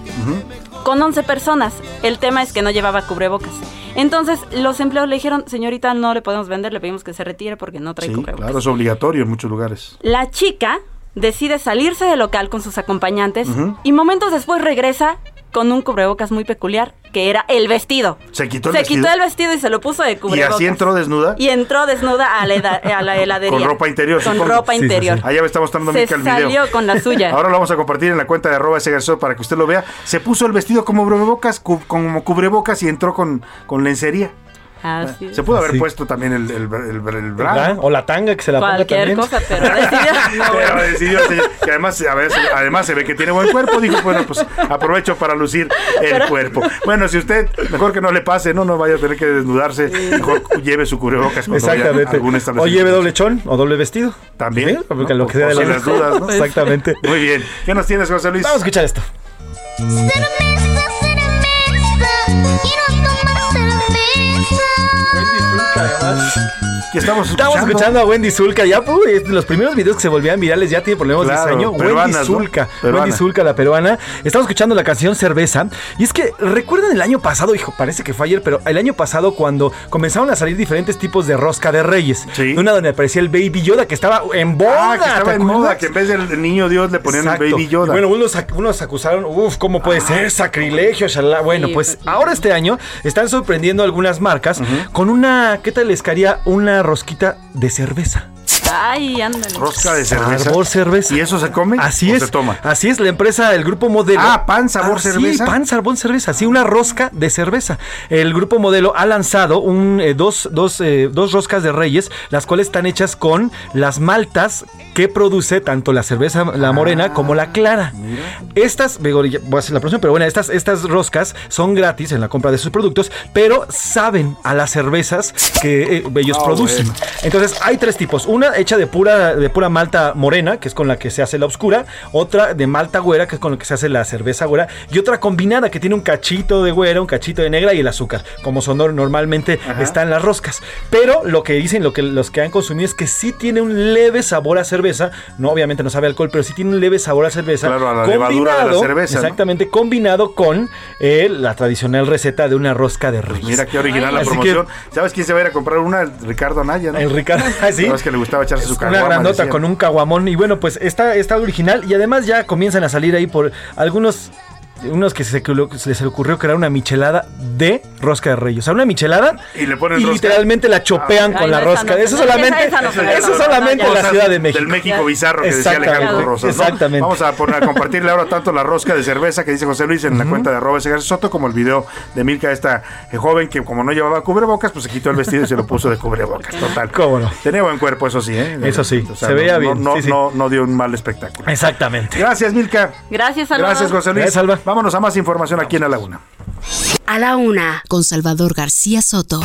con 11 personas. El tema es que no llevaba cubrebocas. Entonces los empleados le dijeron, señorita, no le podemos vender, le pedimos que se retire porque no trae sí, Claro, es obligatorio en muchos lugares. La chica decide salirse del local con sus acompañantes y momentos después regresa con un cubrebocas muy peculiar, que era el vestido. Se quitó el se vestido. quitó el vestido y se lo puso de cubrebocas. ¿Y así entró desnuda? Y entró desnuda a la, a la heladería. Con ropa interior, Con ropa interior. Allá me está mostrando se el video. salió con la suya. Ahora lo vamos a compartir en la cuenta de arroba ese para que usted lo vea. Se puso el vestido como cubrebocas, como cubrebocas y entró con, con lencería. Se pudo haber puesto también el, el, el, O la tanga que se la Cualquier ponga cosa, pero decidió. pero decidió que además, a veces, además se ve que tiene buen cuerpo. Dijo, bueno, pues aprovecho para lucir el cuerpo. Bueno, si usted, mejor que no le pase, no, no vaya a tener que desnudarse. Mejor lleve su cubrebocas Exactamente. O lleve doble chón o doble vestido. También. Porque lo que sea de las dudas, ¿no? Exactamente. Muy bien. ¿Qué nos tienes, José Luis? Vamos a escuchar esto. us. Estamos escuchando. Estamos escuchando a Wendy Zulka. Ya, uy, los primeros videos que se volvían virales ya tiene problemas de diseño. Wendy Zulka. Wendy Zulka, la peruana. Estamos escuchando la canción Cerveza. Y es que, ¿recuerdan el año pasado? Hijo, parece que fue ayer, pero el año pasado cuando comenzaron a salir diferentes tipos de rosca de reyes. Una donde aparecía el Baby Yoda que estaba en boda. Ah, que estaba en moda, que en vez del niño Dios le ponían el Baby Yoda. bueno, unos, unos acusaron, uff, ¿cómo puede ser? Sacrilegio, shalala. Bueno, pues, pues ahora este año están sorprendiendo algunas marcas con una, ¿qué tal les caería una rosquita de cerveza? Ay, ándale. Rosca de cerveza. Sabor cerveza. ¿Y eso se come? Así o es. se toma? Así es, la empresa, el grupo modelo. Ah, pan sabor cerveza. Sí, pan sabor cerveza. Sí, una rosca de cerveza. El grupo modelo ha lanzado un, eh, dos, dos, eh, dos roscas de reyes, las cuales están hechas con las maltas que produce tanto la cerveza, la morena, como la clara. Estas, voy a hacer la próxima, pero bueno, estas, estas roscas son gratis en la compra de sus productos, pero saben a las cervezas que eh, ellos Ah, producen. bueno. Entonces, hay tres tipos. Una hecha de pura, de pura malta morena, que es con la que se hace la oscura, otra de malta güera, que es con la que se hace la cerveza güera, y otra combinada que tiene un cachito de güera, un cachito de negra y el azúcar, como son normalmente están las roscas. Pero lo que dicen, lo que los que han consumido es que sí tiene un leve sabor a cerveza, no obviamente no sabe alcohol, pero sí tiene un leve sabor a cerveza. Claro, a la levadura de la cerveza. Exactamente, combinado con eh, la tradicional receta de una rosca de reyes. mira qué original la promoción. ¿Sabes quién se va a ir a comprar una? Ricardo Anaya, ¿no? El Ricardo, ah, sí. que le gustaba echarse su Una grandota con un caguamón. Y bueno, pues está, está original. Y además ya comienzan a salir ahí por algunos unos que se, les ocurrió crear una michelada de rosca de reyes. O sea, una michelada y, le ponen literalmente la chopean con la rosca. eso solamente, eso solamente en la Ciudad de México. Del México bizarro que decía Alejandro Rosas. Exactamente. Vamos a, poner, a compartirle ahora tanto la rosca de cerveza que dice José Luis en la cuenta de arroba Soto como el video de Milka, esta eh, joven que como no llevaba cubrebocas, pues se quitó el vestido y se lo puso de cubrebocas. Total. ¿Cómo no? Tenía buen cuerpo, eso sí, ¿eh? Eso sí, se veía bien. No, no, no, dio un mal espectáculo. Exactamente. Gracias, Milka. Gracias, Salvador. Gracias, José Luis. Gracias, Vámonos a más información aquí en A la Una. A la Una, con Salvador García Soto.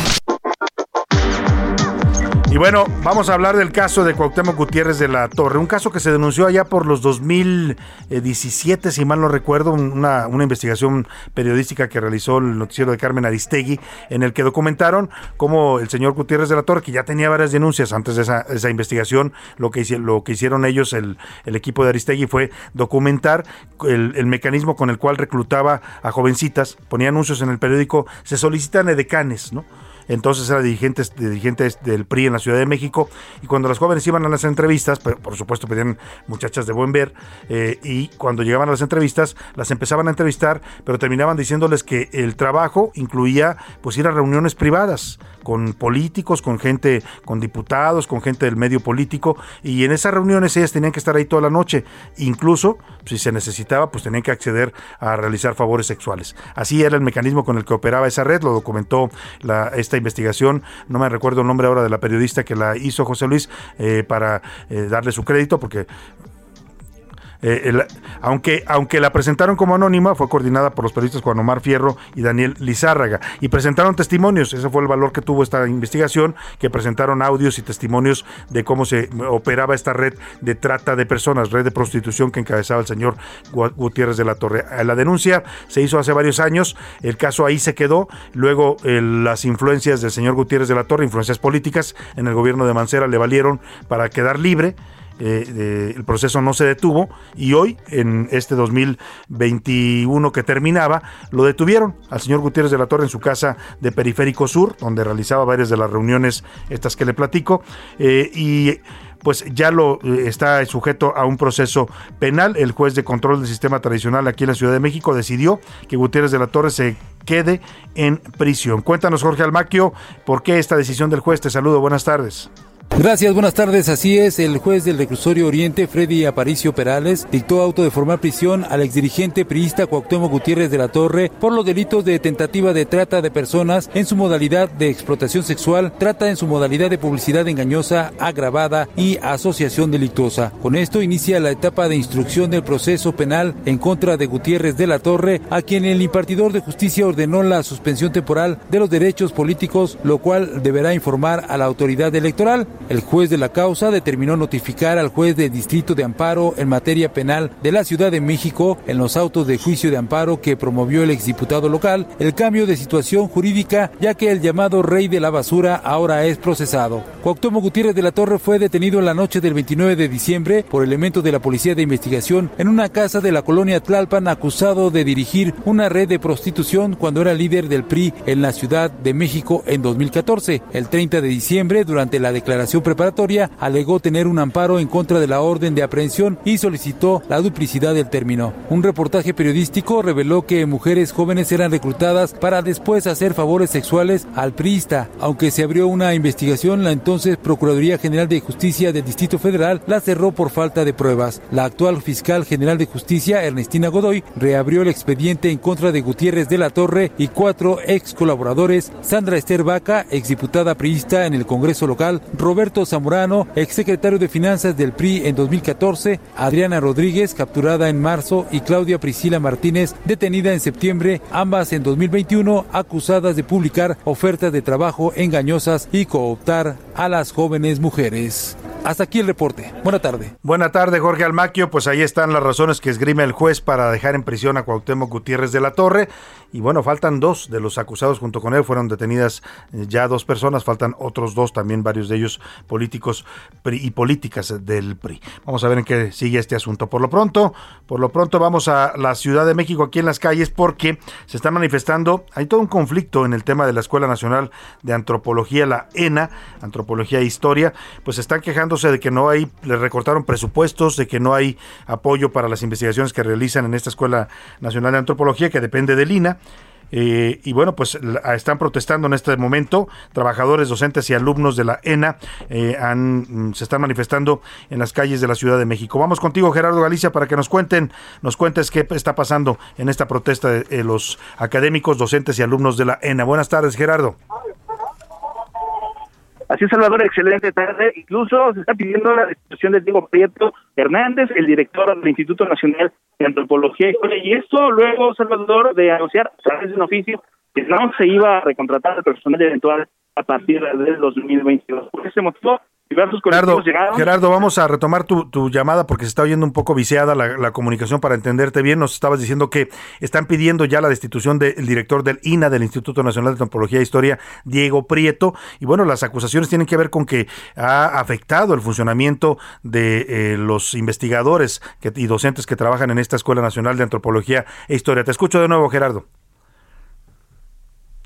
Y bueno, vamos a hablar del caso de Cuauhtémoc Gutiérrez de la Torre, un caso que se denunció allá por los 2017, si mal no recuerdo, una, una investigación periodística que realizó el noticiero de Carmen Aristegui, en el que documentaron cómo el señor Gutiérrez de la Torre, que ya tenía varias denuncias antes de esa, esa investigación, lo que, lo que hicieron ellos, el, el, equipo de Aristegui, fue documentar el, el, mecanismo con el cual reclutaba a jovencitas, ponía anuncios en el periódico, se solicitan edecanes, ¿no? Entonces era dirigente, dirigente del PRI en la Ciudad de México, y cuando las jóvenes iban a las entrevistas, por supuesto pedían muchachas de buen ver, eh, y cuando llegaban a las entrevistas, las empezaban a entrevistar, pero terminaban diciéndoles que el trabajo incluía pues ir a reuniones privadas con políticos, con gente, con diputados, con gente del medio político, y en esas reuniones ellas tenían que estar ahí toda la noche, incluso si se necesitaba, pues tenían que acceder a realizar favores sexuales. Así era el mecanismo con el que operaba esa red, lo documentó la, esta investigación, no me recuerdo el nombre ahora de la periodista que la hizo José Luis, eh, para eh, darle su crédito, porque eh, aunque, aunque la presentaron como anónima, fue coordinada por los periodistas Juan Omar Fierro y Daniel Lizárraga. Y presentaron testimonios, ese fue el valor que tuvo esta investigación, que presentaron audios y testimonios de cómo se operaba esta red de trata de personas, red de prostitución que encabezaba el señor Gutiérrez de la Torre. La denuncia se hizo hace varios años, el caso ahí se quedó, luego las influencias del señor Gutiérrez de la Torre, influencias políticas en el gobierno de Mancera le valieron para quedar libre eh, el proceso no se detuvo y hoy, en este 2021 que terminaba, lo detuvieron al señor Gutiérrez de la Torre en su casa de Periférico Sur, donde realizaba varias de las reuniones estas que le platico, eh, y pues ya lo eh, está sujeto a un proceso penal. El juez de control del sistema tradicional aquí en la Ciudad de México decidió que Gutiérrez de la Torre se quede en prisión. Cuéntanos, Jorge Almaquio, por qué esta decisión del juez. Te saludo, buenas tardes. Gracias, buenas tardes. Así es, el juez del reclusorio Oriente, Freddy Aparicio Perales, dictó auto de formar prisión al exdirigente priista Cuauhtémoc Gutiérrez de la Torre por los delitos de tentativa de trata de personas en su modalidad de explotación sexual, trata en su modalidad de publicidad engañosa, agravada y asociación delictuosa. Con esto inicia la etapa de instrucción del proceso penal en contra de Gutiérrez de la Torre, a quien el impartidor de justicia ordenó la suspensión temporal de los derechos políticos, lo cual deberá informar a la autoridad electoral. El juez de la causa determinó notificar al juez de distrito de amparo en materia penal de la Ciudad de México en los autos de juicio de amparo que promovió el exdiputado local el cambio de situación jurídica ya que el llamado rey de la basura ahora es procesado. Cuauhtémoc Gutiérrez de la Torre fue detenido en la noche del 29 de diciembre por elementos de la Policía de Investigación en una casa de la colonia Tlalpan acusado de dirigir una red de prostitución cuando era líder del PRI en la Ciudad de México en 2014. El 30 de diciembre, durante la declaración preparatoria, alegó tener un amparo en contra de la orden de aprehensión y solicitó la duplicidad del término. Un reportaje periodístico reveló que mujeres jóvenes eran reclutadas para después hacer favores sexuales al priista. Aunque se abrió una investigación, la entonces Procuraduría General de Justicia del Distrito Federal la cerró por falta de pruebas. La actual fiscal general de justicia, Ernestina Godoy, reabrió el expediente en contra de Gutiérrez de la Torre y cuatro ex colaboradores, Sandra Esther Vaca, exdiputada priista en el Congreso local, Roberto Zamorano, exsecretario de Finanzas del PRI en 2014, Adriana Rodríguez, capturada en marzo, y Claudia Priscila Martínez, detenida en septiembre, ambas en 2021, acusadas de publicar ofertas de trabajo engañosas y cooptar a las jóvenes mujeres. Hasta aquí el reporte. Buena tarde. Buena tarde, Jorge Almaquio. Pues ahí están las razones que esgrime el juez para dejar en prisión a Cuauhtémoc Gutiérrez de la Torre. Y bueno, faltan dos de los acusados junto con él. Fueron detenidas ya dos personas, faltan otros dos, también varios de ellos políticos y políticas del PRI. Vamos a ver en qué sigue este asunto. Por lo pronto, por lo pronto vamos a la Ciudad de México aquí en las calles porque se está manifestando, hay todo un conflicto en el tema de la Escuela Nacional de Antropología, la ENA, Antropología e Historia, pues están quejando de que no hay, le recortaron presupuestos, de que no hay apoyo para las investigaciones que realizan en esta Escuela Nacional de Antropología, que depende del INA. Eh, y bueno, pues están protestando en este momento. Trabajadores, docentes y alumnos de la ENA eh, han, mm, se están manifestando en las calles de la Ciudad de México. Vamos contigo, Gerardo Galicia, para que nos cuenten, nos cuentes qué está pasando en esta protesta de los académicos, docentes y alumnos de la ENA. Buenas tardes, Gerardo. Así es, Salvador, excelente tarde. Incluso se está pidiendo la destitución de Diego Prieto Hernández, el director del Instituto Nacional de Antropología y esto luego, Salvador, de anunciar a través de un oficio que no se iba a recontratar al personal eventual a partir del 2022. Por ese motivo, Gerardo, Gerardo, vamos a retomar tu, llamada porque se está oyendo un poco viciada la, comunicación para entenderte bien. Nos estabas diciendo que están pidiendo ya la destitución del director del INA, del Instituto Nacional de Antropología e Historia, Diego Prieto. Y bueno, las acusaciones tienen que ver con que ha afectado el funcionamiento de eh, los investigadores y docentes que trabajan en esta Escuela Nacional de Antropología e Historia. Te escucho de nuevo, Gerardo.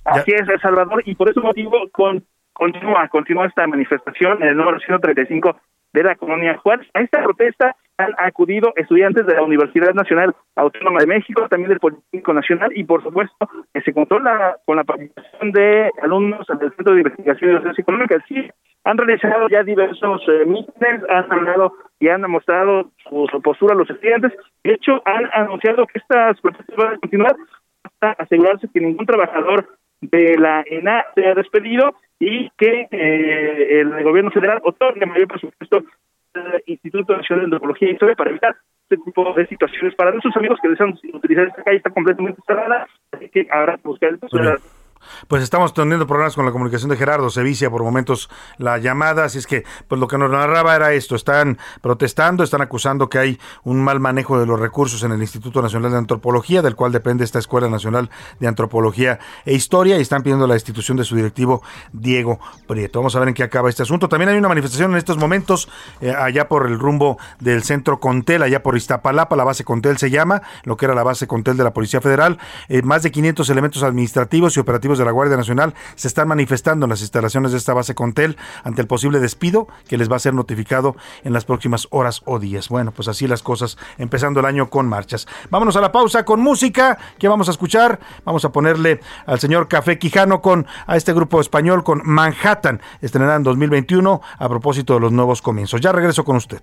Así es, El Salvador, y por ese motivo, con continúa, continúa esta manifestación en el número 135 de la colonia Juárez. A esta protesta han acudido estudiantes de la Universidad Nacional Autónoma de México, también del Politécnico Nacional y por supuesto que se contó con la participación de alumnos del Centro de Investigación y Docencia Económica. Sí, han realizado ya diversos eh, mítines, han hablado y han mostrado su, postura a los estudiantes. De hecho, han anunciado que estas protestas van a continuar hasta asegurarse que ningún trabajador de la ENA sea despedido y que eh, el gobierno federal otorgue mayor presupuesto al Instituto Nacional de Antropología y Historia para evitar este tipo de situaciones. Para nuestros amigos que desean utilizar esta calle está completamente cerrada, así que habrá que buscar el pues estamos teniendo problemas con la comunicación de Gerardo, se vicia por momentos la llamada, así es que pues lo que nos narraba era esto, están protestando, están acusando que hay un mal manejo de los recursos en el Instituto Nacional de Antropología, del cual depende esta Escuela Nacional de Antropología e Historia, y están pidiendo la destitución de su directivo Diego Prieto. Vamos a ver en qué acaba este asunto. También hay una manifestación en estos momentos eh, allá por el rumbo del centro Contel, allá por Iztapalapa, la base Contel se llama, lo que era la base Contel de la Policía Federal, eh, más de 500 elementos administrativos y operativos de la Guardia Nacional se están manifestando en las instalaciones de esta base Contel ante el posible despido que les va a ser notificado en las próximas horas o días. Bueno, pues así las cosas, empezando el año con marchas. Vámonos a la pausa con música. que vamos a escuchar? Vamos a ponerle al señor Café Quijano con a este grupo español con Manhattan, estrenará en 2021 a propósito de los nuevos comienzos. Ya regreso con usted.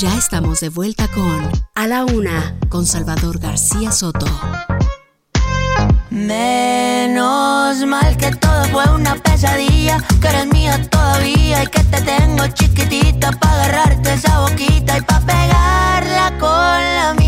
Ya estamos de vuelta con A la Una con Salvador García Soto. Menos mal que todo fue una pesadilla, que eres mía todavía y que te tengo chiquitita para agarrarte esa boquita y para pegarla con la mía.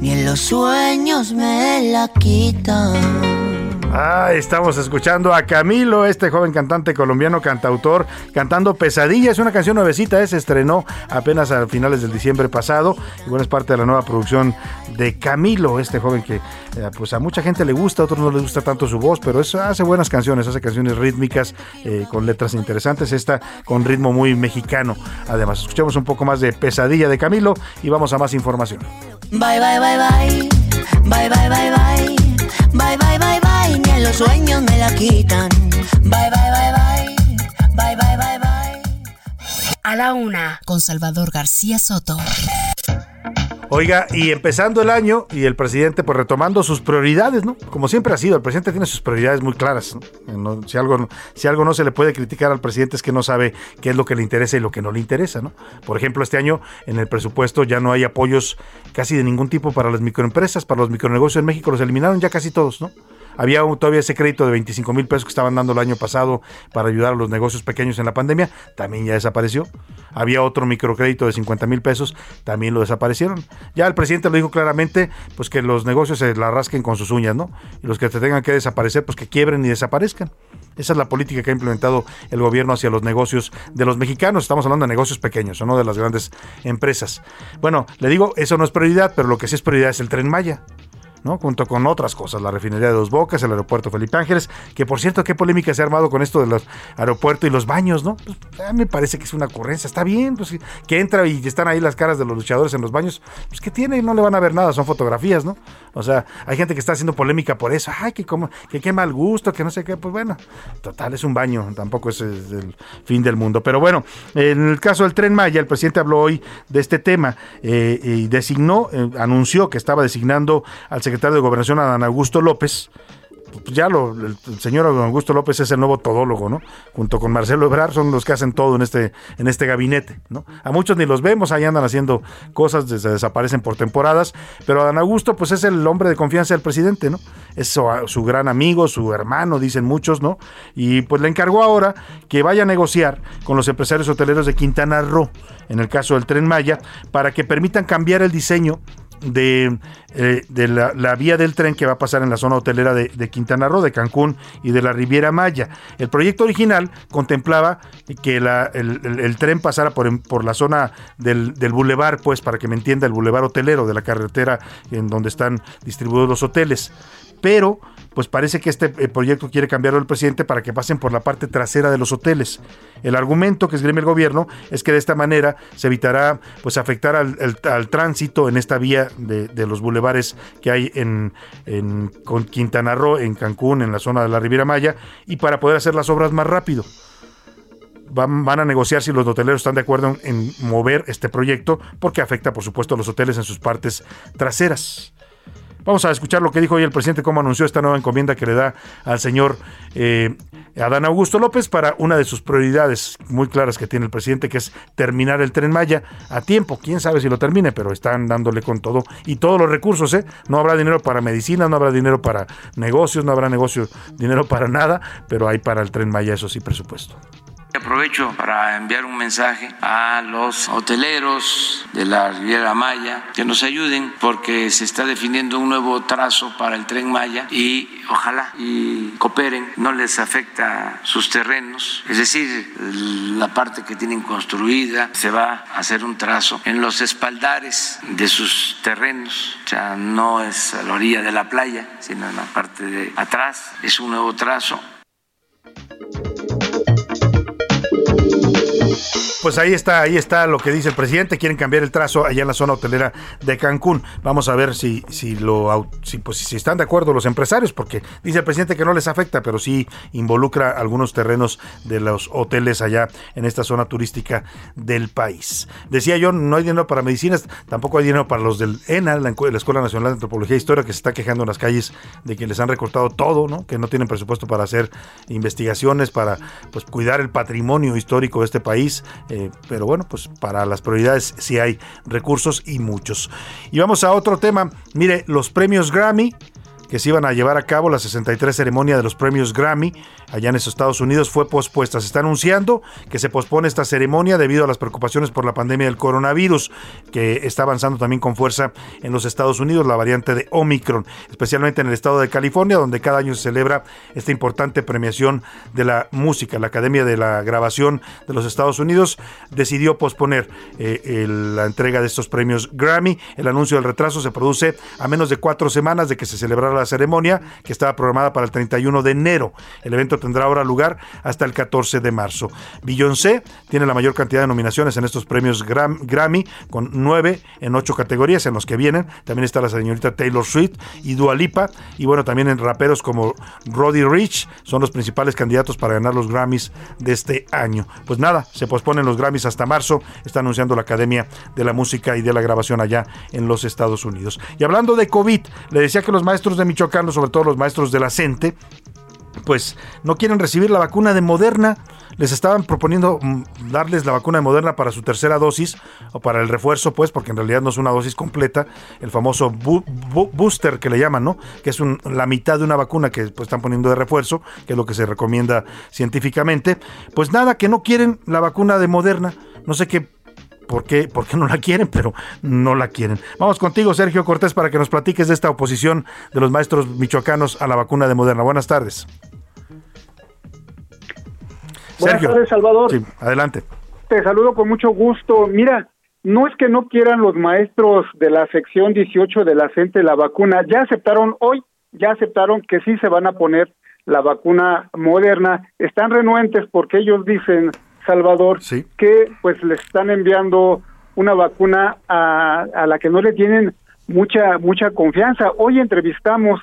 ni en los sueños me la quitan. Ah, estamos escuchando a Camilo, este joven cantante colombiano, cantautor, cantando Pesadilla. Es una canción nuevecita, ¿eh? se estrenó apenas a finales del diciembre pasado. Y bueno, es parte de la nueva producción de Camilo, este joven que eh, pues a mucha gente le gusta, a otros no les gusta tanto su voz, pero hace buenas canciones, hace canciones rítmicas eh, con letras interesantes. Esta con ritmo muy mexicano. Además, escuchemos un poco más de Pesadilla de Camilo y vamos a más información. Bye, bye, bye, bye. Bye, bye, bye, bye. Bye, bye, bye, bye, ni en los sueños me la quitan. Bye, bye, bye, bye. Bye, bye, bye, bye. A la una, con Salvador García Soto. Oiga, y empezando el año y el presidente pues retomando sus prioridades, ¿no? Como siempre ha sido, el presidente tiene sus prioridades muy claras. Si, algo, si algo no se le puede criticar al presidente es que no sabe qué es lo que le interesa y lo que no le interesa, ¿no? Por ejemplo, este año en el presupuesto ya no hay apoyos casi de ningún tipo para las microempresas, para los micronegocios en México, los eliminaron ya casi todos, ¿no? Había todavía ese crédito de 25 mil pesos que estaban dando el año pasado para ayudar a los negocios pequeños en la pandemia, también ya desapareció. Había otro microcrédito de 50 mil pesos, también lo desaparecieron. Ya el presidente lo dijo claramente, pues que los negocios se la rasquen con sus uñas, ¿no? Y los que te tengan que desaparecer, pues que quiebren y desaparezcan. Esa es la política que ha implementado el gobierno hacia los negocios de los mexicanos. Estamos hablando de negocios pequeños, no de las grandes empresas. Bueno, le digo, eso no es prioridad, pero lo que sí es prioridad es el tren Maya. ¿No? Junto con otras cosas, la refinería de Dos Bocas, el aeropuerto Felipe Ángeles, que por cierto, qué polémica se ha armado con esto de los aeropuertos y los baños, ¿no? Pues, a me parece que es una ocurrencia, está bien, pues que entra y están ahí las caras de los luchadores en los baños, pues que tiene, no le van a ver nada, son fotografías, ¿no? O sea, hay gente que está haciendo polémica por eso, ay, que como, que qué mal gusto, que no sé qué, pues bueno, total, es un baño, tampoco es el fin del mundo. Pero bueno, en el caso del tren Maya, el presidente habló hoy de este tema eh, y designó, eh, anunció que estaba designando al secretario de Gobernación, a Augusto López, ya lo, el, señor Augusto López es el nuevo todólogo, ¿no? Junto con Marcelo Ebrard son los que hacen todo en este, en este gabinete, ¿no? A muchos ni los vemos, ahí andan haciendo cosas, se desaparecen por temporadas, pero Adán Augusto pues es el hombre de confianza del presidente, ¿no? Es su, gran amigo, su hermano, dicen muchos, ¿no? Y pues le encargó ahora que vaya a negociar con los empresarios hoteleros de Quintana Roo, en el caso del Tren Maya, para que permitan cambiar el diseño de, eh, de la, vía del tren que va a pasar en la zona hotelera de, Quintana Roo, de Cancún y de la Riviera Maya. El proyecto original contemplaba que el, tren pasara por, por la zona del, del bulevar, pues para que me entienda, el bulevar hotelero de la carretera en donde están distribuidos los hoteles. Pero pues parece que este eh, proyecto quiere cambiarlo el presidente para que pasen por la parte trasera de los hoteles. El argumento que esgrime el gobierno es que de esta manera se evitará pues afectar al, tránsito en esta vía de, los bulevares que hay en, con Quintana Roo, en Cancún, en la zona de la Riviera Maya, y para poder hacer las obras más rápido. Van, a negociar si los hoteleros están de acuerdo en, mover este proyecto, porque afecta, por supuesto, a los hoteles en sus partes traseras. Vamos a escuchar lo que dijo hoy el presidente, cómo anunció esta nueva encomienda que le da al señor eh, Adán Augusto López para una de sus prioridades muy claras que tiene el presidente, que es terminar el tren Maya a tiempo. Quién sabe si lo termine, pero están dándole con todo y todos los recursos. ¿eh? No habrá dinero para medicina, no habrá dinero para negocios, no habrá negocio, dinero para nada, pero hay para el tren Maya, eso sí, presupuesto. Aprovecho para enviar un mensaje a los hoteleros de la Riviera Maya que nos ayuden porque se está definiendo un nuevo trazo para el tren Maya y ojalá y cooperen, no les afecta sus terrenos, es decir, la parte que tienen construida, se va a hacer un trazo en los espaldares de sus terrenos, o sea, no es a la orilla de la playa, sino en la parte de atrás, es un nuevo trazo Peace. Pues ahí está, ahí está lo que dice el presidente. Quieren cambiar el trazo allá en la zona hotelera de Cancún. Vamos a ver si, si lo si, pues, si están de acuerdo los empresarios, porque dice el presidente que no les afecta, pero sí involucra algunos terrenos de los hoteles allá en esta zona turística del país. Decía yo, no hay dinero para medicinas, tampoco hay dinero para los del ENA, la, Escuela Nacional de Antropología e Historia, que se está quejando en las calles de que les han recortado todo, ¿no? Que no tienen presupuesto para hacer investigaciones, para pues cuidar el patrimonio histórico de este país pero bueno, pues para las prioridades sí hay recursos y muchos. Y vamos a otro tema. Mire, los premios Grammy que se iban a llevar a cabo la 63 ceremonia de los premios Grammy allá en Estados Unidos fue pospuesta. Se está anunciando que se pospone esta ceremonia debido a las preocupaciones por la pandemia del coronavirus, que está avanzando también con fuerza en los Estados Unidos, la variante de Omicron, especialmente en el estado de California, donde cada año se celebra esta importante premiación de la música. La Academia de la Grabación de los Estados Unidos decidió posponer eh, la entrega de estos premios Grammy. El anuncio del retraso se produce a menos de cuatro semanas de que se celebrara la ceremonia, que estaba programada para el 31 de enero. El evento tendrá ahora lugar hasta el 14 de marzo. Beyoncé tiene la mayor cantidad de nominaciones en estos premios Grammy, con nueve en ocho categorías en los que vienen. También está la señorita Taylor Swift y Dua Lipa. Y bueno, también en raperos como Roddy Rich son los principales candidatos para ganar los Grammys de este año. Pues nada, se posponen los Grammys hasta marzo. Está anunciando la Academia de la Música y de la Grabación allá en los Estados Unidos. Y hablando de COVID, le decía que los maestros de Michoacán, sobre todo los maestros de la pues no quieren recibir la vacuna de Moderna. Les estaban proponiendo mm, darles la vacuna de Moderna para su tercera dosis o para el refuerzo, pues, porque en realidad no es una dosis completa, el famoso booster que le llaman, ¿no? Que es la mitad de una vacuna que pues, están poniendo de refuerzo, que es lo que se recomienda científicamente. Pues nada, que no quieren la vacuna de Moderna. No sé qué por qué, por qué no la quieren, pero no la quieren. Vamos contigo, Sergio Cortés, para que nos platiques de esta oposición de los maestros michoacanos a la vacuna de Moderna. Buenas tardes. Buenas tardes, Salvador. Sí, adelante. Te saludo con mucho gusto. Mira, no es que no quieran los maestros de la sección 18 de la CENTE la vacuna, ya aceptaron hoy, ya aceptaron que sí se van a poner la vacuna moderna. Están renuentes porque ellos dicen, Salvador, que pues les están enviando una vacuna a, a la que no le tienen mucha mucha confianza. Hoy entrevistamos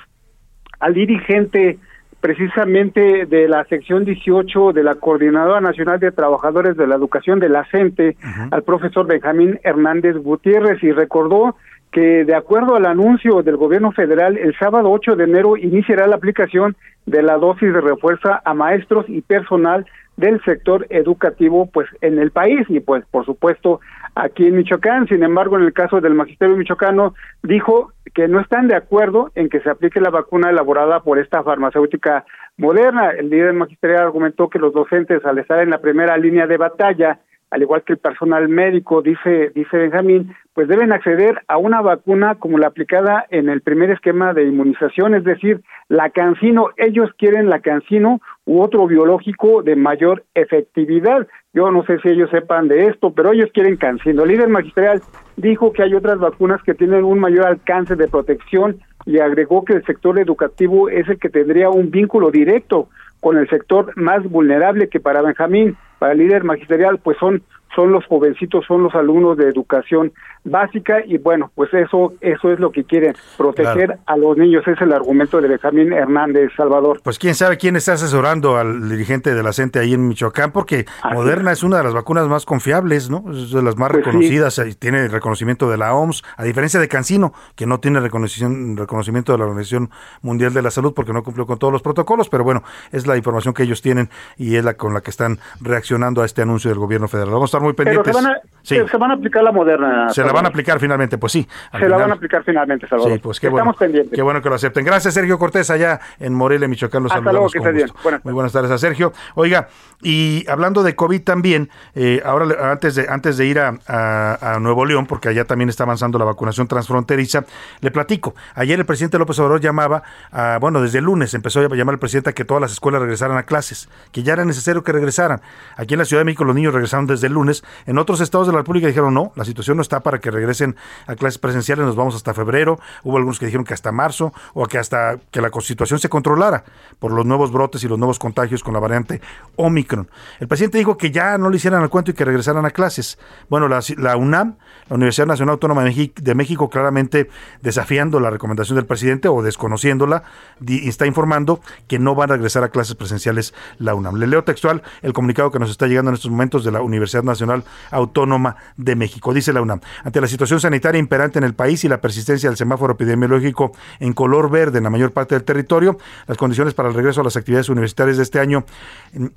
al dirigente precisamente de la sección 18 de la Coordinadora Nacional de Trabajadores de la Educación de la CENTE, al profesor Benjamín Hernández Gutiérrez, y recordó que de acuerdo al anuncio del gobierno federal, el sábado 8 de enero iniciará la aplicación de la dosis de refuerzo a maestros y personal del sector educativo pues en el país y pues por supuesto aquí en Michoacán. Sin embargo, en el caso del magisterio michoacano dijo que no están de acuerdo en que se aplique la vacuna elaborada por esta farmacéutica moderna. El líder magisterial argumentó que los docentes al estar en la primera línea de batalla al igual que el personal médico, dice, dice Benjamín, pues deben acceder a una vacuna como la aplicada en el primer esquema de inmunización, es decir, la cancino. Ellos quieren la cancino u otro biológico de mayor efectividad. Yo no sé si ellos sepan de esto, pero ellos quieren cancino. El líder magistral dijo que hay otras vacunas que tienen un mayor alcance de protección y agregó que el sector educativo es el que tendría un vínculo directo con el sector más vulnerable que para Benjamín, para el líder magisterial, pues son son los jovencitos, son los alumnos de educación básica y bueno, pues eso eso es lo que quieren, proteger a los niños, es el argumento de Benjamín Hernández Salvador. Pues quién sabe quién está asesorando al dirigente de la CENTE ahí en Michoacán, porque Moderna es. una de las vacunas más confiables, ¿no? Es de las más pues reconocidas, y tiene reconocimiento de la OMS, a diferencia de Cancino, que no tiene reconocimiento de la Organización Mundial de la Salud porque no cumplió con todos los protocolos, pero bueno, es la información que ellos tienen y es la con la que están reaccionando a este anuncio del gobierno federal. Vamos a estar muy pendientes. se van a, aplicar la Moderna van a aplicar finalmente, pues sí. Se la van a aplicar finalmente, Salvador. Sí, pues qué Estamos bueno. pendientes. Qué bueno que lo acepten. Gracias, Sergio Cortés, allá en Morelia, Michoacán. Los Hasta luego, que esté bien. Muy buenas tardes a Sergio. Oiga, y hablando de COVID también, eh, ahora antes de, antes de ir a, a, Nuevo León, porque allá también está avanzando la vacunación transfronteriza, le platico. Ayer el presidente López Obrador llamaba, a, bueno, desde el lunes empezó a llamar al presidente a que todas las escuelas regresaran a clases, que ya era necesario que regresaran. Aquí en la Ciudad de México los niños regresaron desde el lunes. En otros estados de la República dijeron, no, la situación no está para que regresen a clases presenciales, nos vamos hasta febrero, hubo algunos que dijeron que hasta marzo, o que hasta que la situación se controlara por los nuevos brotes y los nuevos contagios con la variante Omicron. El presidente dijo que ya no le hicieran el cuento y que regresaran a clases. Bueno, la, UNAM, la Universidad Nacional Autónoma de México, claramente desafiando la recomendación del presidente o desconociéndola, está informando que no van a regresar a clases presenciales la UNAM. Le leo textual el comunicado que nos está llegando en estos momentos de la Universidad Nacional Nacional Autónoma de México. Dice la UNAM, ante la situación sanitaria imperante en el país y la persistencia del semáforo epidemiológico en color verde en la mayor parte del territorio, las condiciones para el regreso a las actividades universitarias de este año,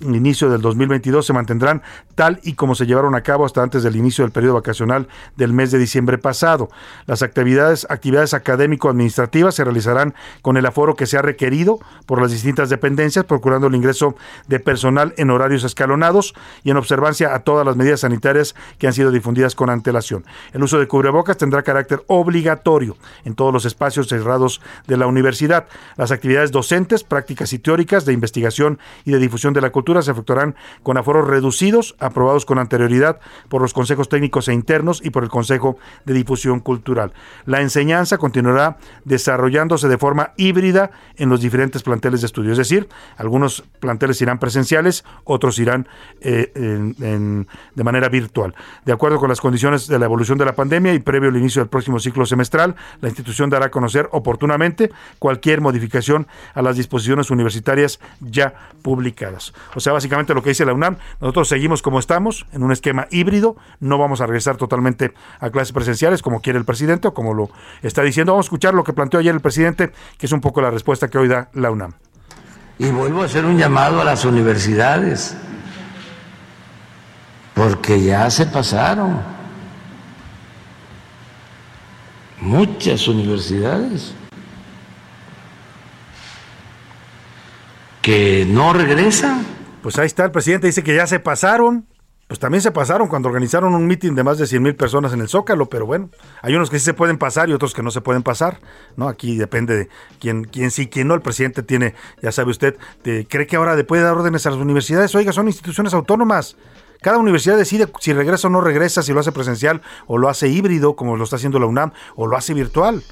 inicio del 2022, se mantendrán tal y como se llevaron a cabo hasta antes del inicio del periodo vacacional del mes de diciembre pasado. Las actividades, actividades académico-administrativas se realizarán con el aforo que se ha requerido por las distintas dependencias, procurando el ingreso de personal en horarios escalonados y en observancia a todas las medidas sanitarias que han sido difundidas con antelación. El uso de cubrebocas tendrá carácter obligatorio en todos los espacios cerrados de la universidad. Las actividades docentes, prácticas y teóricas de investigación y de difusión de la cultura se efectuarán con aforos reducidos, aprobados con anterioridad por los consejos técnicos e internos y por el Consejo de Difusión Cultural. La enseñanza continuará desarrollándose de forma híbrida en los diferentes planteles de estudio, es decir, algunos planteles irán presenciales, otros irán eh, de manera virtual. De acuerdo con las condiciones de la evolución de la pandemia y previo al inicio del próximo ciclo semestral, la institución dará a conocer oportunamente cualquier modificación a las disposiciones universitarias ya publicadas. O sea, básicamente lo que dice la UNAM, nosotros seguimos como estamos, en un esquema híbrido, no vamos a regresar totalmente a clases presenciales como quiere el presidente o como lo está diciendo. Vamos a escuchar lo que planteó ayer el presidente, que es un poco la respuesta que hoy da la UNAM. Y vuelvo a hacer un llamado a las universidades, porque ya se pasaron muchas universidades que no regresan. Pues ahí está, el presidente dice que ya se pasaron, pues también se pasaron cuando organizaron un mitin de más de 100 mil personas en el Zócalo, pero bueno, hay unos que sí se pueden pasar y otros que no se pueden pasar, ¿no? Aquí depende de quién, quién sí, quién no. El presidente tiene, ya sabe usted, cree que ahora puede dar órdenes a las universidades. Oiga, son instituciones autónomas. Cada universidad decide si regresa o no regresa, si lo hace presencial o lo hace híbrido, como lo está haciendo la UNAM, o lo hace virtual.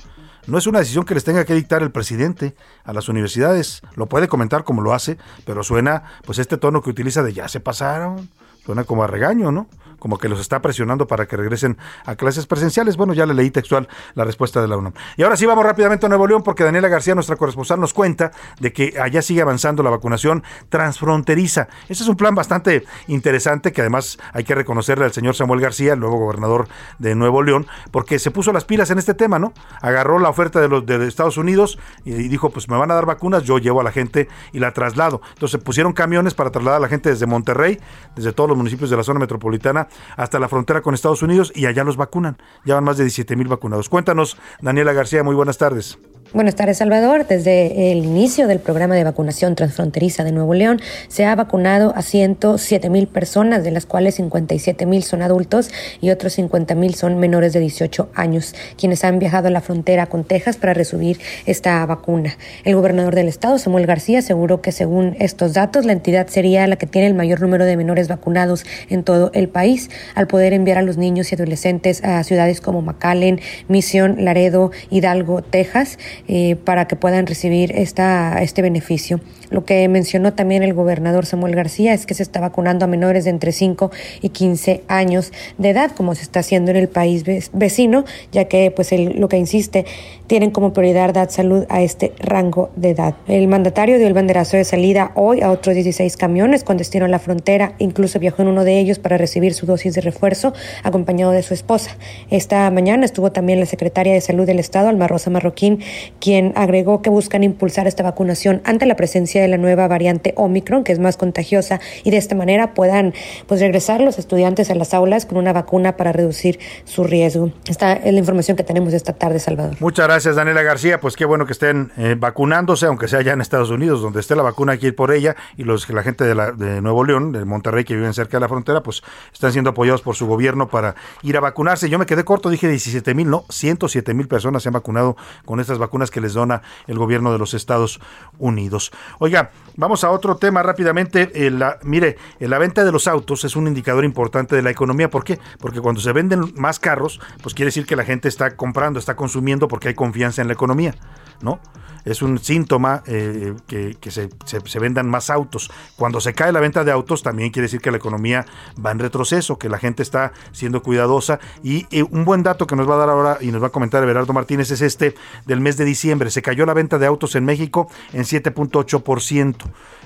No es una decisión que les tenga que dictar el presidente a las universidades. Lo puede comentar como lo hace, pero suena pues este tono que utiliza de ya se pasaron. Suena como a regaño, ¿no? Como que los está presionando para que regresen a clases presenciales. Bueno, ya le leí textual la respuesta de la UNAM. Y ahora sí vamos rápidamente a Nuevo León porque Daniela García, nuestra corresponsal, nos cuenta de que allá sigue avanzando la vacunación transfronteriza. Ese es un plan bastante interesante que además hay que reconocerle al señor Samuel García, el nuevo gobernador de Nuevo León, porque se puso las pilas en este tema, ¿no? Agarró la oferta de los de Estados Unidos y dijo, pues me van a dar vacunas, yo llevo a la gente y la traslado. Entonces pusieron camiones para trasladar a la gente desde Monterrey, desde todos los municipios de la zona metropolitana hasta la frontera con Estados Unidos y allá los vacunan. Ya van más de 17 mil vacunados. Cuéntanos, Daniela García, muy buenas tardes. Buenas tardes, Salvador. Desde el inicio del programa de vacunación transfronteriza de Nuevo León, se ha vacunado a 107 mil personas, de las cuales 57 mil son adultos y otros 50 mil son menores de 18 años, quienes han viajado a la frontera con Texas para recibir esta vacuna. El gobernador del estado, Samuel García, aseguró que según estos datos, la entidad sería la que tiene el mayor número de menores vacunados en todo el país, al poder enviar a los niños y adolescentes a ciudades como McAllen, Misión, Laredo, Hidalgo, Texas eh, para que puedan recibir esta, este beneficio. Lo que mencionó también el gobernador Samuel García es que se está vacunando a menores de entre 5 y 15 años de edad, como se está haciendo en el país vecino, ya que pues lo que insiste, tienen como prioridad dar salud a este rango de edad. El mandatario dio el banderazo de salida hoy a otros 16 camiones con destino a la frontera, incluso viajó en uno de ellos para recibir su dosis de refuerzo acompañado de su esposa. Esta mañana estuvo también la secretaria de Salud del Estado, Alma Rosa Marroquín, quien agregó que buscan impulsar esta vacunación ante la presencia de la nueva variante Omicron, que es más contagiosa, y de esta manera puedan pues, regresar los estudiantes a las aulas con una vacuna para reducir su riesgo. Esta es la información que tenemos esta tarde, Salvador. Muchas gracias, Daniela García. Pues qué bueno que estén eh, vacunándose, aunque sea allá en Estados Unidos, donde esté la vacuna, hay que ir por ella, y los la gente de, la, de Nuevo León, de Monterrey, que viven cerca de la frontera, pues están siendo apoyados por su gobierno para ir a vacunarse. Yo me quedé corto, dije 17 mil, no, 107 mil personas se han vacunado con estas vacunas que les dona el gobierno de los Estados Unidos. Oiga, vamos a otro tema rápidamente. La, mire, eh, la venta de los autos es un indicador importante de la economía. ¿Por qué? Porque cuando se venden más carros, pues quiere decir que la gente está comprando, está consumiendo porque hay confianza en la economía, ¿no? es un síntoma eh, que, se, vendan más autos. Cuando se cae la venta de autos, también quiere decir que la economía va en retroceso, que la gente está siendo cuidadosa. Y un buen dato que nos va a dar ahora y nos va a comentar Everardo Martínez es este del mes de diciembre. Se cayó la venta de autos en México en 7.8%.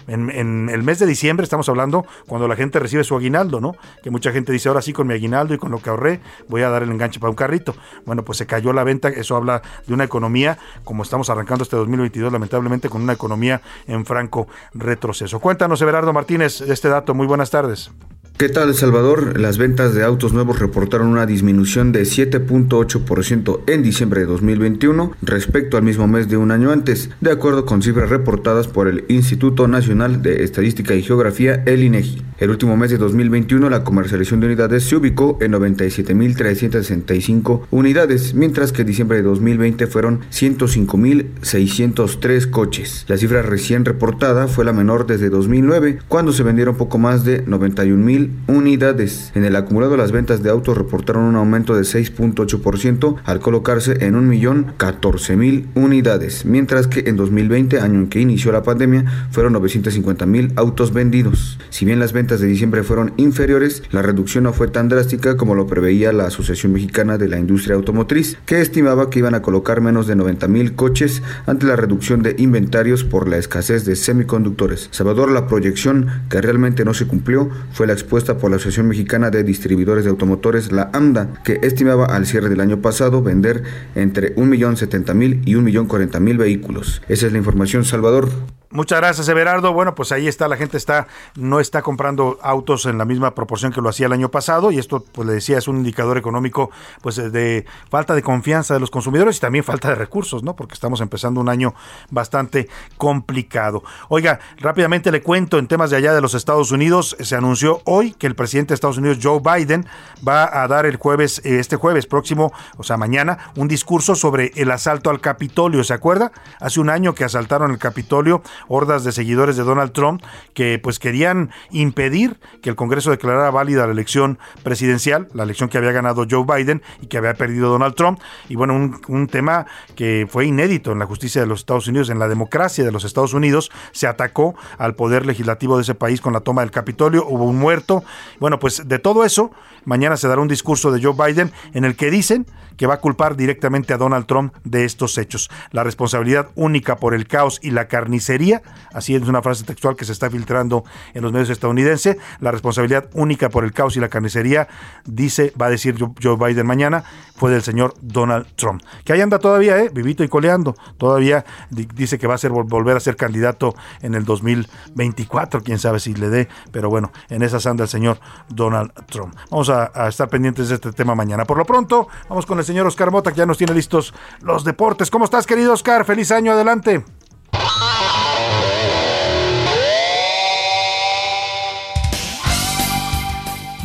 En, en, el mes de diciembre estamos hablando cuando la gente recibe su aguinaldo, ¿no? Que mucha gente dice, ahora sí con mi aguinaldo y con lo que ahorré voy a dar el enganche para un carrito. Bueno, pues se cayó la venta, eso habla de una economía, como estamos arrancando este 2022, lamentablemente con una economía en franco retroceso. Cuéntanos, Everardo Martínez, este dato. Muy buenas tardes. ¿Qué tal, Salvador? Las ventas de autos nuevos reportaron una disminución de 7.8% en diciembre de 2021 respecto al mismo mes de un año antes, de acuerdo con cifras reportadas por el Instituto Nacional de Estadística y Geografía, el INEGI. El último mes de 2021, la comercialización de unidades se ubicó en 97.365 unidades, mientras que en diciembre de 2020 fueron 105.603 coches. La cifra recién reportada fue la menor desde 2009, cuando se vendieron poco más de 91.000 unidades. En el acumulado las ventas de autos reportaron un aumento de 6.8% al colocarse en 1.014.000 unidades, mientras que en 2020, año en que inició la pandemia, fueron 950.000 autos vendidos. Si bien las ventas de diciembre fueron inferiores, la reducción no fue tan drástica como lo preveía la Asociación Mexicana de la Industria Automotriz, que estimaba que iban a colocar menos de 90.000 coches ante la reducción de inventarios por la escasez de semiconductores. Salvador, la proyección que realmente no se cumplió fue la expuesta por la Asociación Mexicana de Distribuidores de Automotores, la AMDA, que estimaba al cierre del año pasado vender entre 1.070.000 y 1.040.000 vehículos. Esa es la información, Salvador. Muchas gracias, Everardo. Bueno, pues ahí está, la gente está, no está comprando autos en la misma proporción que lo hacía el año pasado, y esto, pues le decía, es un indicador económico, pues de falta de confianza de los consumidores y también falta de recursos, ¿no? Porque estamos empezando un año bastante complicado. Oiga, rápidamente le cuento en temas de allá de los Estados Unidos, se anunció hoy que el presidente de Estados Unidos, Joe Biden, va a dar el jueves, eh, este jueves próximo, o sea, mañana, un discurso sobre el asalto al Capitolio, ¿se acuerda? Hace un año que asaltaron el Capitolio hordas de seguidores de Donald Trump que pues querían impedir que el Congreso declarara válida la elección presidencial, la elección que había ganado Joe Biden y que había perdido Donald Trump. Y bueno, un, un tema que fue inédito en la justicia de los Estados Unidos, en la democracia de los Estados Unidos, se atacó al poder legislativo de ese país con la toma del Capitolio, hubo un muerto. Bueno, pues de todo eso, mañana se dará un discurso de Joe Biden en el que dicen que va a culpar directamente a Donald Trump de estos hechos. La responsabilidad única por el caos y la carnicería, así es una frase textual que se está filtrando en los medios estadounidenses, la responsabilidad única por el caos y la carnicería, dice, va a decir Joe Biden mañana, fue del señor Donald Trump. Que ahí anda todavía, ¿eh? vivito y coleando. Todavía dice que va a ser volver a ser candidato en el 2024, quién sabe si le dé, pero bueno, en esa anda el señor Donald Trump. Vamos a, a estar pendientes de este tema mañana. Por lo pronto, vamos con el señor Oscar Mota, que ya nos tiene listos los deportes. ¿Cómo estás, querido Oscar? Feliz año, adelante.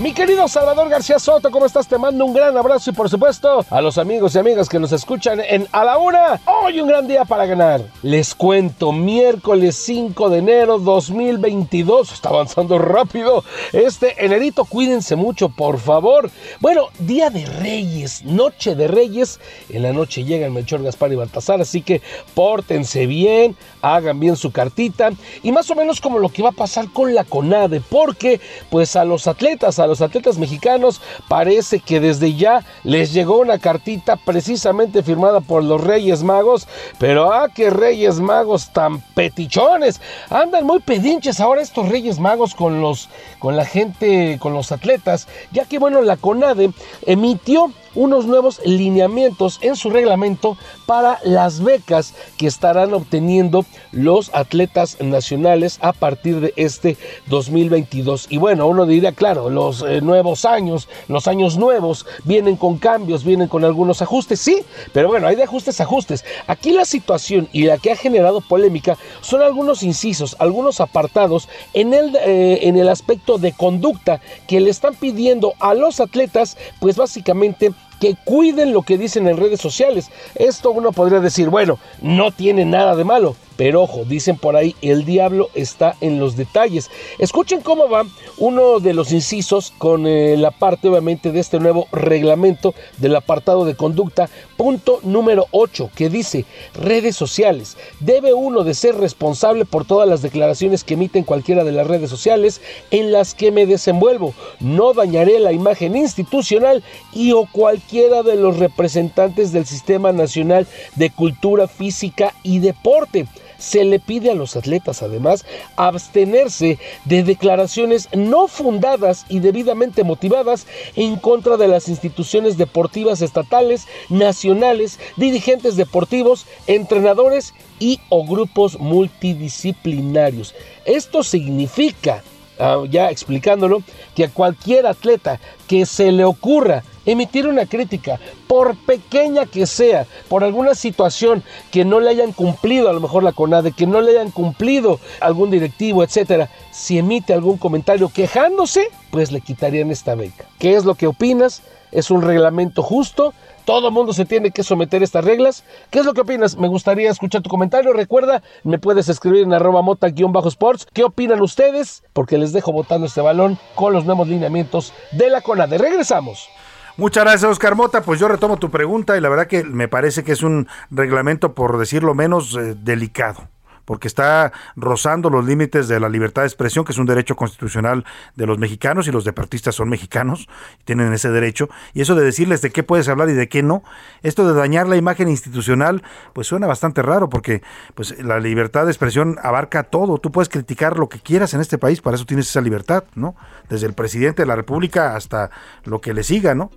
Mi querido Salvador García Soto, ¿cómo estás? Te mando un gran abrazo y por supuesto a los amigos y amigas que nos escuchan en A la Una. Hoy un gran día para ganar. Les cuento, miércoles 5 de enero 2022. Está avanzando rápido. Este enerito, cuídense mucho, por favor. Bueno, día de Reyes, noche de Reyes. En la noche llegan Melchor, Gaspar y Baltasar, así que pórtense bien, hagan bien su cartita y más o menos como lo que va a pasar con la CONADE, porque pues a los atletas, a los atletas mexicanos parece que desde ya les llegó una cartita precisamente firmada por los Reyes Magos, pero ah, qué Reyes Magos tan petichones, andan muy pedinches ahora estos Reyes Magos con los con la gente, con los atletas, ya que bueno, la CONADE emitió unos nuevos lineamientos en su reglamento para las becas que estarán obteniendo los atletas nacionales a partir de este 2022. Y bueno, uno diría, claro, los eh, nuevos años, los años nuevos vienen con cambios, vienen con algunos ajustes, sí, pero bueno, hay de ajustes ajustes. Aquí la situación y la que ha generado polémica son algunos incisos, algunos apartados en el, eh, en el aspecto de conducta que le están pidiendo a los atletas, pues básicamente que cuiden lo que dicen en redes sociales. Esto uno podría decir, bueno, no tiene nada de malo, Pero ojo, dicen por ahí, el diablo está en los detalles. Escuchen cómo va uno de los incisos con eh, la parte obviamente de este nuevo reglamento del apartado de conducta, punto número 8, que dice, redes sociales, debe uno de ser responsable por todas las declaraciones que emiten cualquiera de las redes sociales en las que me desenvuelvo. No dañaré la imagen institucional y o cualquiera de los representantes del Sistema Nacional de Cultura Física y Deporte se le pide a los atletas además abstenerse de declaraciones no fundadas y debidamente motivadas en contra de las instituciones deportivas estatales, nacionales, dirigentes deportivos, entrenadores y o grupos multidisciplinarios. Esto significa Ah, ya explicándolo, que a cualquier atleta que se le ocurra emitir una crítica, por pequeña que sea, por alguna situación que no le hayan cumplido a lo mejor la CONADE, que no le hayan cumplido algún directivo, etcétera, si emite algún comentario quejándose, pues le quitarían esta beca. ¿Qué es lo que opinas? ¿Es un reglamento justo? Todo el mundo se tiene que someter a estas reglas. ¿Qué es lo que opinas? Me gustaría escuchar tu comentario. Recuerda, me puedes escribir en arroba mota-sports. ¿Qué opinan ustedes? Porque les dejo votando este balón con los nuevos lineamientos de la CONADE. Regresamos. Muchas gracias, Oscar Mota. Pues yo retomo tu pregunta y la verdad que me parece que es un reglamento, por decirlo menos, eh, delicado porque está rozando los límites de la libertad de expresión, que es un derecho constitucional de los mexicanos y los deportistas son mexicanos, tienen ese derecho, y eso de decirles de qué puedes hablar y de qué no, esto de dañar la imagen institucional, pues suena bastante raro, porque pues la libertad de expresión abarca todo, tú puedes criticar lo que quieras en este país, para eso tienes esa libertad, ¿no? Desde el presidente de la República hasta lo que le siga, ¿no?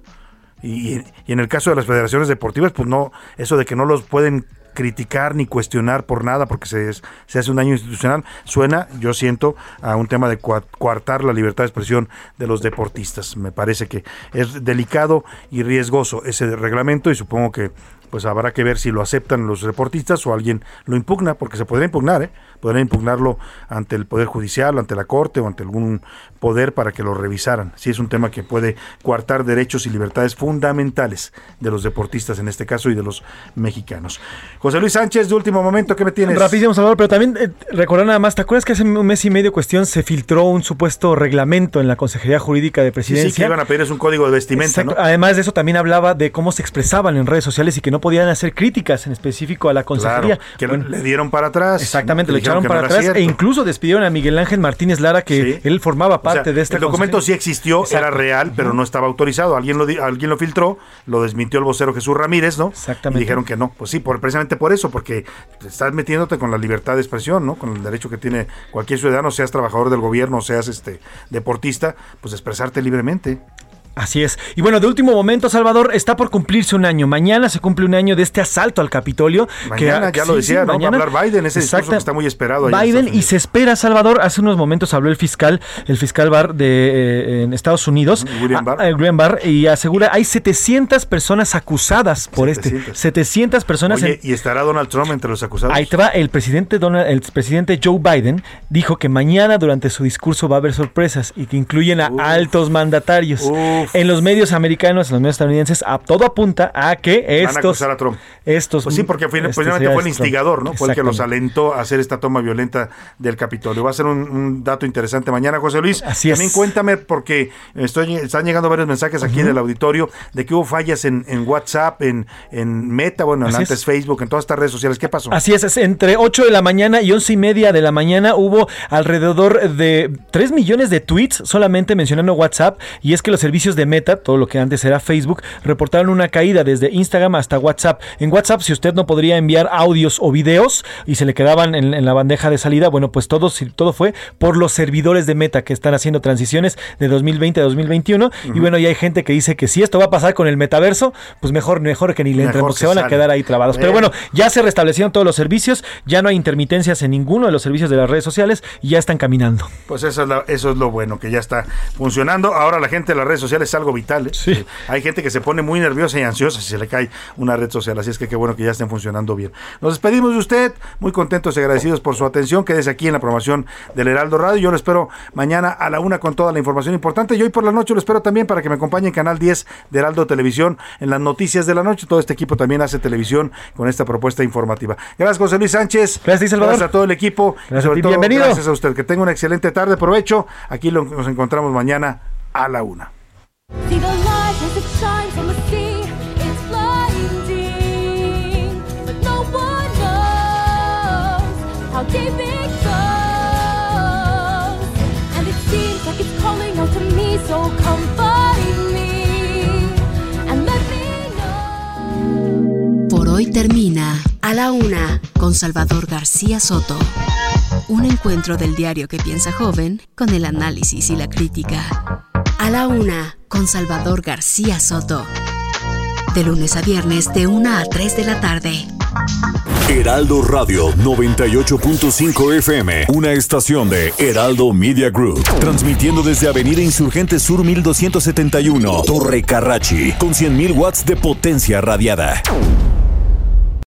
Y, y, en el caso de las federaciones deportivas, pues no, eso de que no los pueden criticar ni cuestionar por nada porque se, se hace un daño institucional, suena, yo siento, a un tema de coartar la libertad de expresión de los deportistas. Me parece que es delicado y riesgoso ese reglamento y supongo que pues habrá que ver si lo aceptan los deportistas o alguien lo impugna, porque se podría impugnar, ¿eh? podría impugnarlo ante el Poder Judicial, ante la Corte o ante algún poder para que lo revisaran. Si es un tema que puede coartar derechos y libertades fundamentales de los deportistas en este caso y de los mexicanos. José Luis Sánchez, de último momento, ¿qué me tienes? Rapidísimo, Salvador, pero también eh, recordar nada más, ¿te acuerdas que hace un mes y medio cuestión se filtró un supuesto reglamento en la Consejería Jurídica de Presidencia? Sí, que iban a pedir un código de vestimenta, ¿no? Además de eso también hablaba de cómo se expresaban en redes sociales y que no podían hacer críticas en específico a la consejería. que le dieron para atrás. Exactamente, le echaron para atrás e incluso despidieron a Miguel Ángel Martínez Lara, que él formaba parte de El documento sí existió, era real, pero no estaba autorizado. Alguien lo, alguien lo filtró, lo desmintió el vocero Jesús Ramírez, ¿no? Exactamente. Y dijeron que no. Pues sí, por, precisamente por eso, porque estás metiéndote con la libertad de expresión, ¿no? Con el derecho que tiene cualquier ciudadano, seas trabajador del gobierno, seas este deportista, pues expresarte libremente. Así es. Y bueno, de último momento, Salvador, está por cumplirse un año. Mañana se cumple un año de este asalto al Capitolio. Mañana, ya lo decía, ¿no? Mañana, Va a hablar Biden, ese discurso que está muy esperado. Biden, y se espera, Salvador, hace unos momentos habló el fiscal, el fiscal Barr de eh, en Estados Unidos, William Barr. William Barr, y asegura, hay 700 personas acusadas por 700. este. 700 personas. Oye, ¿y estará Donald Trump entre los acusados? Ahí te va, el presidente, Donald, el presidente Joe Biden dijo que mañana durante su discurso va a haber sorpresas y que incluyen a altos mandatarios. Uf. En los medios americanos americanos, los medios estadounidenses, a, todo apunta a que estos. Van a acusar a Trump. Estos. Pues sí, porque fue, este fue el instigador, ¿no? Fue el que los alentó a hacer esta toma violenta del Capitolio. Va a ser un, un dato interesante mañana, José Luis. Así También es. cuéntame, porque estoy, están llegando varios mensajes aquí uh -huh. del auditorio de que hubo fallas en, en WhatsApp, en, en Meta, bueno, en antes es. Facebook, en todas estas redes sociales. ¿Qué pasó? Así es, es, entre 8 de la mañana y 11 y media de la mañana hubo alrededor de 3 millones de tweets solamente mencionando WhatsApp. Y es que los servicios de Meta, todo lo que antes era Facebook, reportaron una caída desde Instagram hasta WhatsApp. En WhatsApp, si usted no podría enviar audios o videos y se le quedaban en, en la bandeja de salida, bueno, pues todo, todo fue por los servidores de Meta que están haciendo transiciones de 2020 a 2021. Uh -huh. Y bueno, y hay gente que dice que si esto va a pasar con el metaverso, pues mejor, mejor que ni le entren, porque se van a quedar ahí trabados. Pero bueno, ya se restablecieron todos los servicios, ya no hay intermitencias en ninguno de los servicios de las redes sociales y ya están caminando. Pues eso es, la, eso es lo bueno, que ya está funcionando. Ahora la gente de las redes sociales es algo vital. ¿eh? Hay gente que se pone muy nerviosa y ansiosa si se le cae una red social, así es que qué bueno que ya estén funcionando bien. Nos despedimos de usted, muy contentos y agradecidos por su atención. Quédese aquí en la promoción del Heraldo Radio. Yo lo espero mañana a la una con toda la información importante y hoy por la noche lo espero también para que me acompañe en Canal 10 de Heraldo Televisión en las noticias de la noche. Todo este equipo también hace televisión con esta propuesta informativa. Gracias, José Luis Sánchez. Gracias, Salvador. Gracias a todo el equipo. Gracias, y bienvenido. gracias a usted. Que tenga una excelente tarde. Provecho. Aquí nos encontramos mañana a la una. See the light as it shines on the sea. It's blinding, but no one knows how deep it goes. And it seems like it's calling out to me, so come find me and let me know. Por hoy termina. A la Una con Salvador García Soto. Un encuentro del diario que piensa joven con el análisis y la crítica. A la Una con Salvador García Soto. De lunes a viernes de 1 a 3 de la tarde. Heraldo Radio 98.5 FM, una estación de Heraldo Media Group, transmitiendo desde Avenida Insurgente Sur 1271, Torre Carrachi, con 100.000 watts de potencia radiada.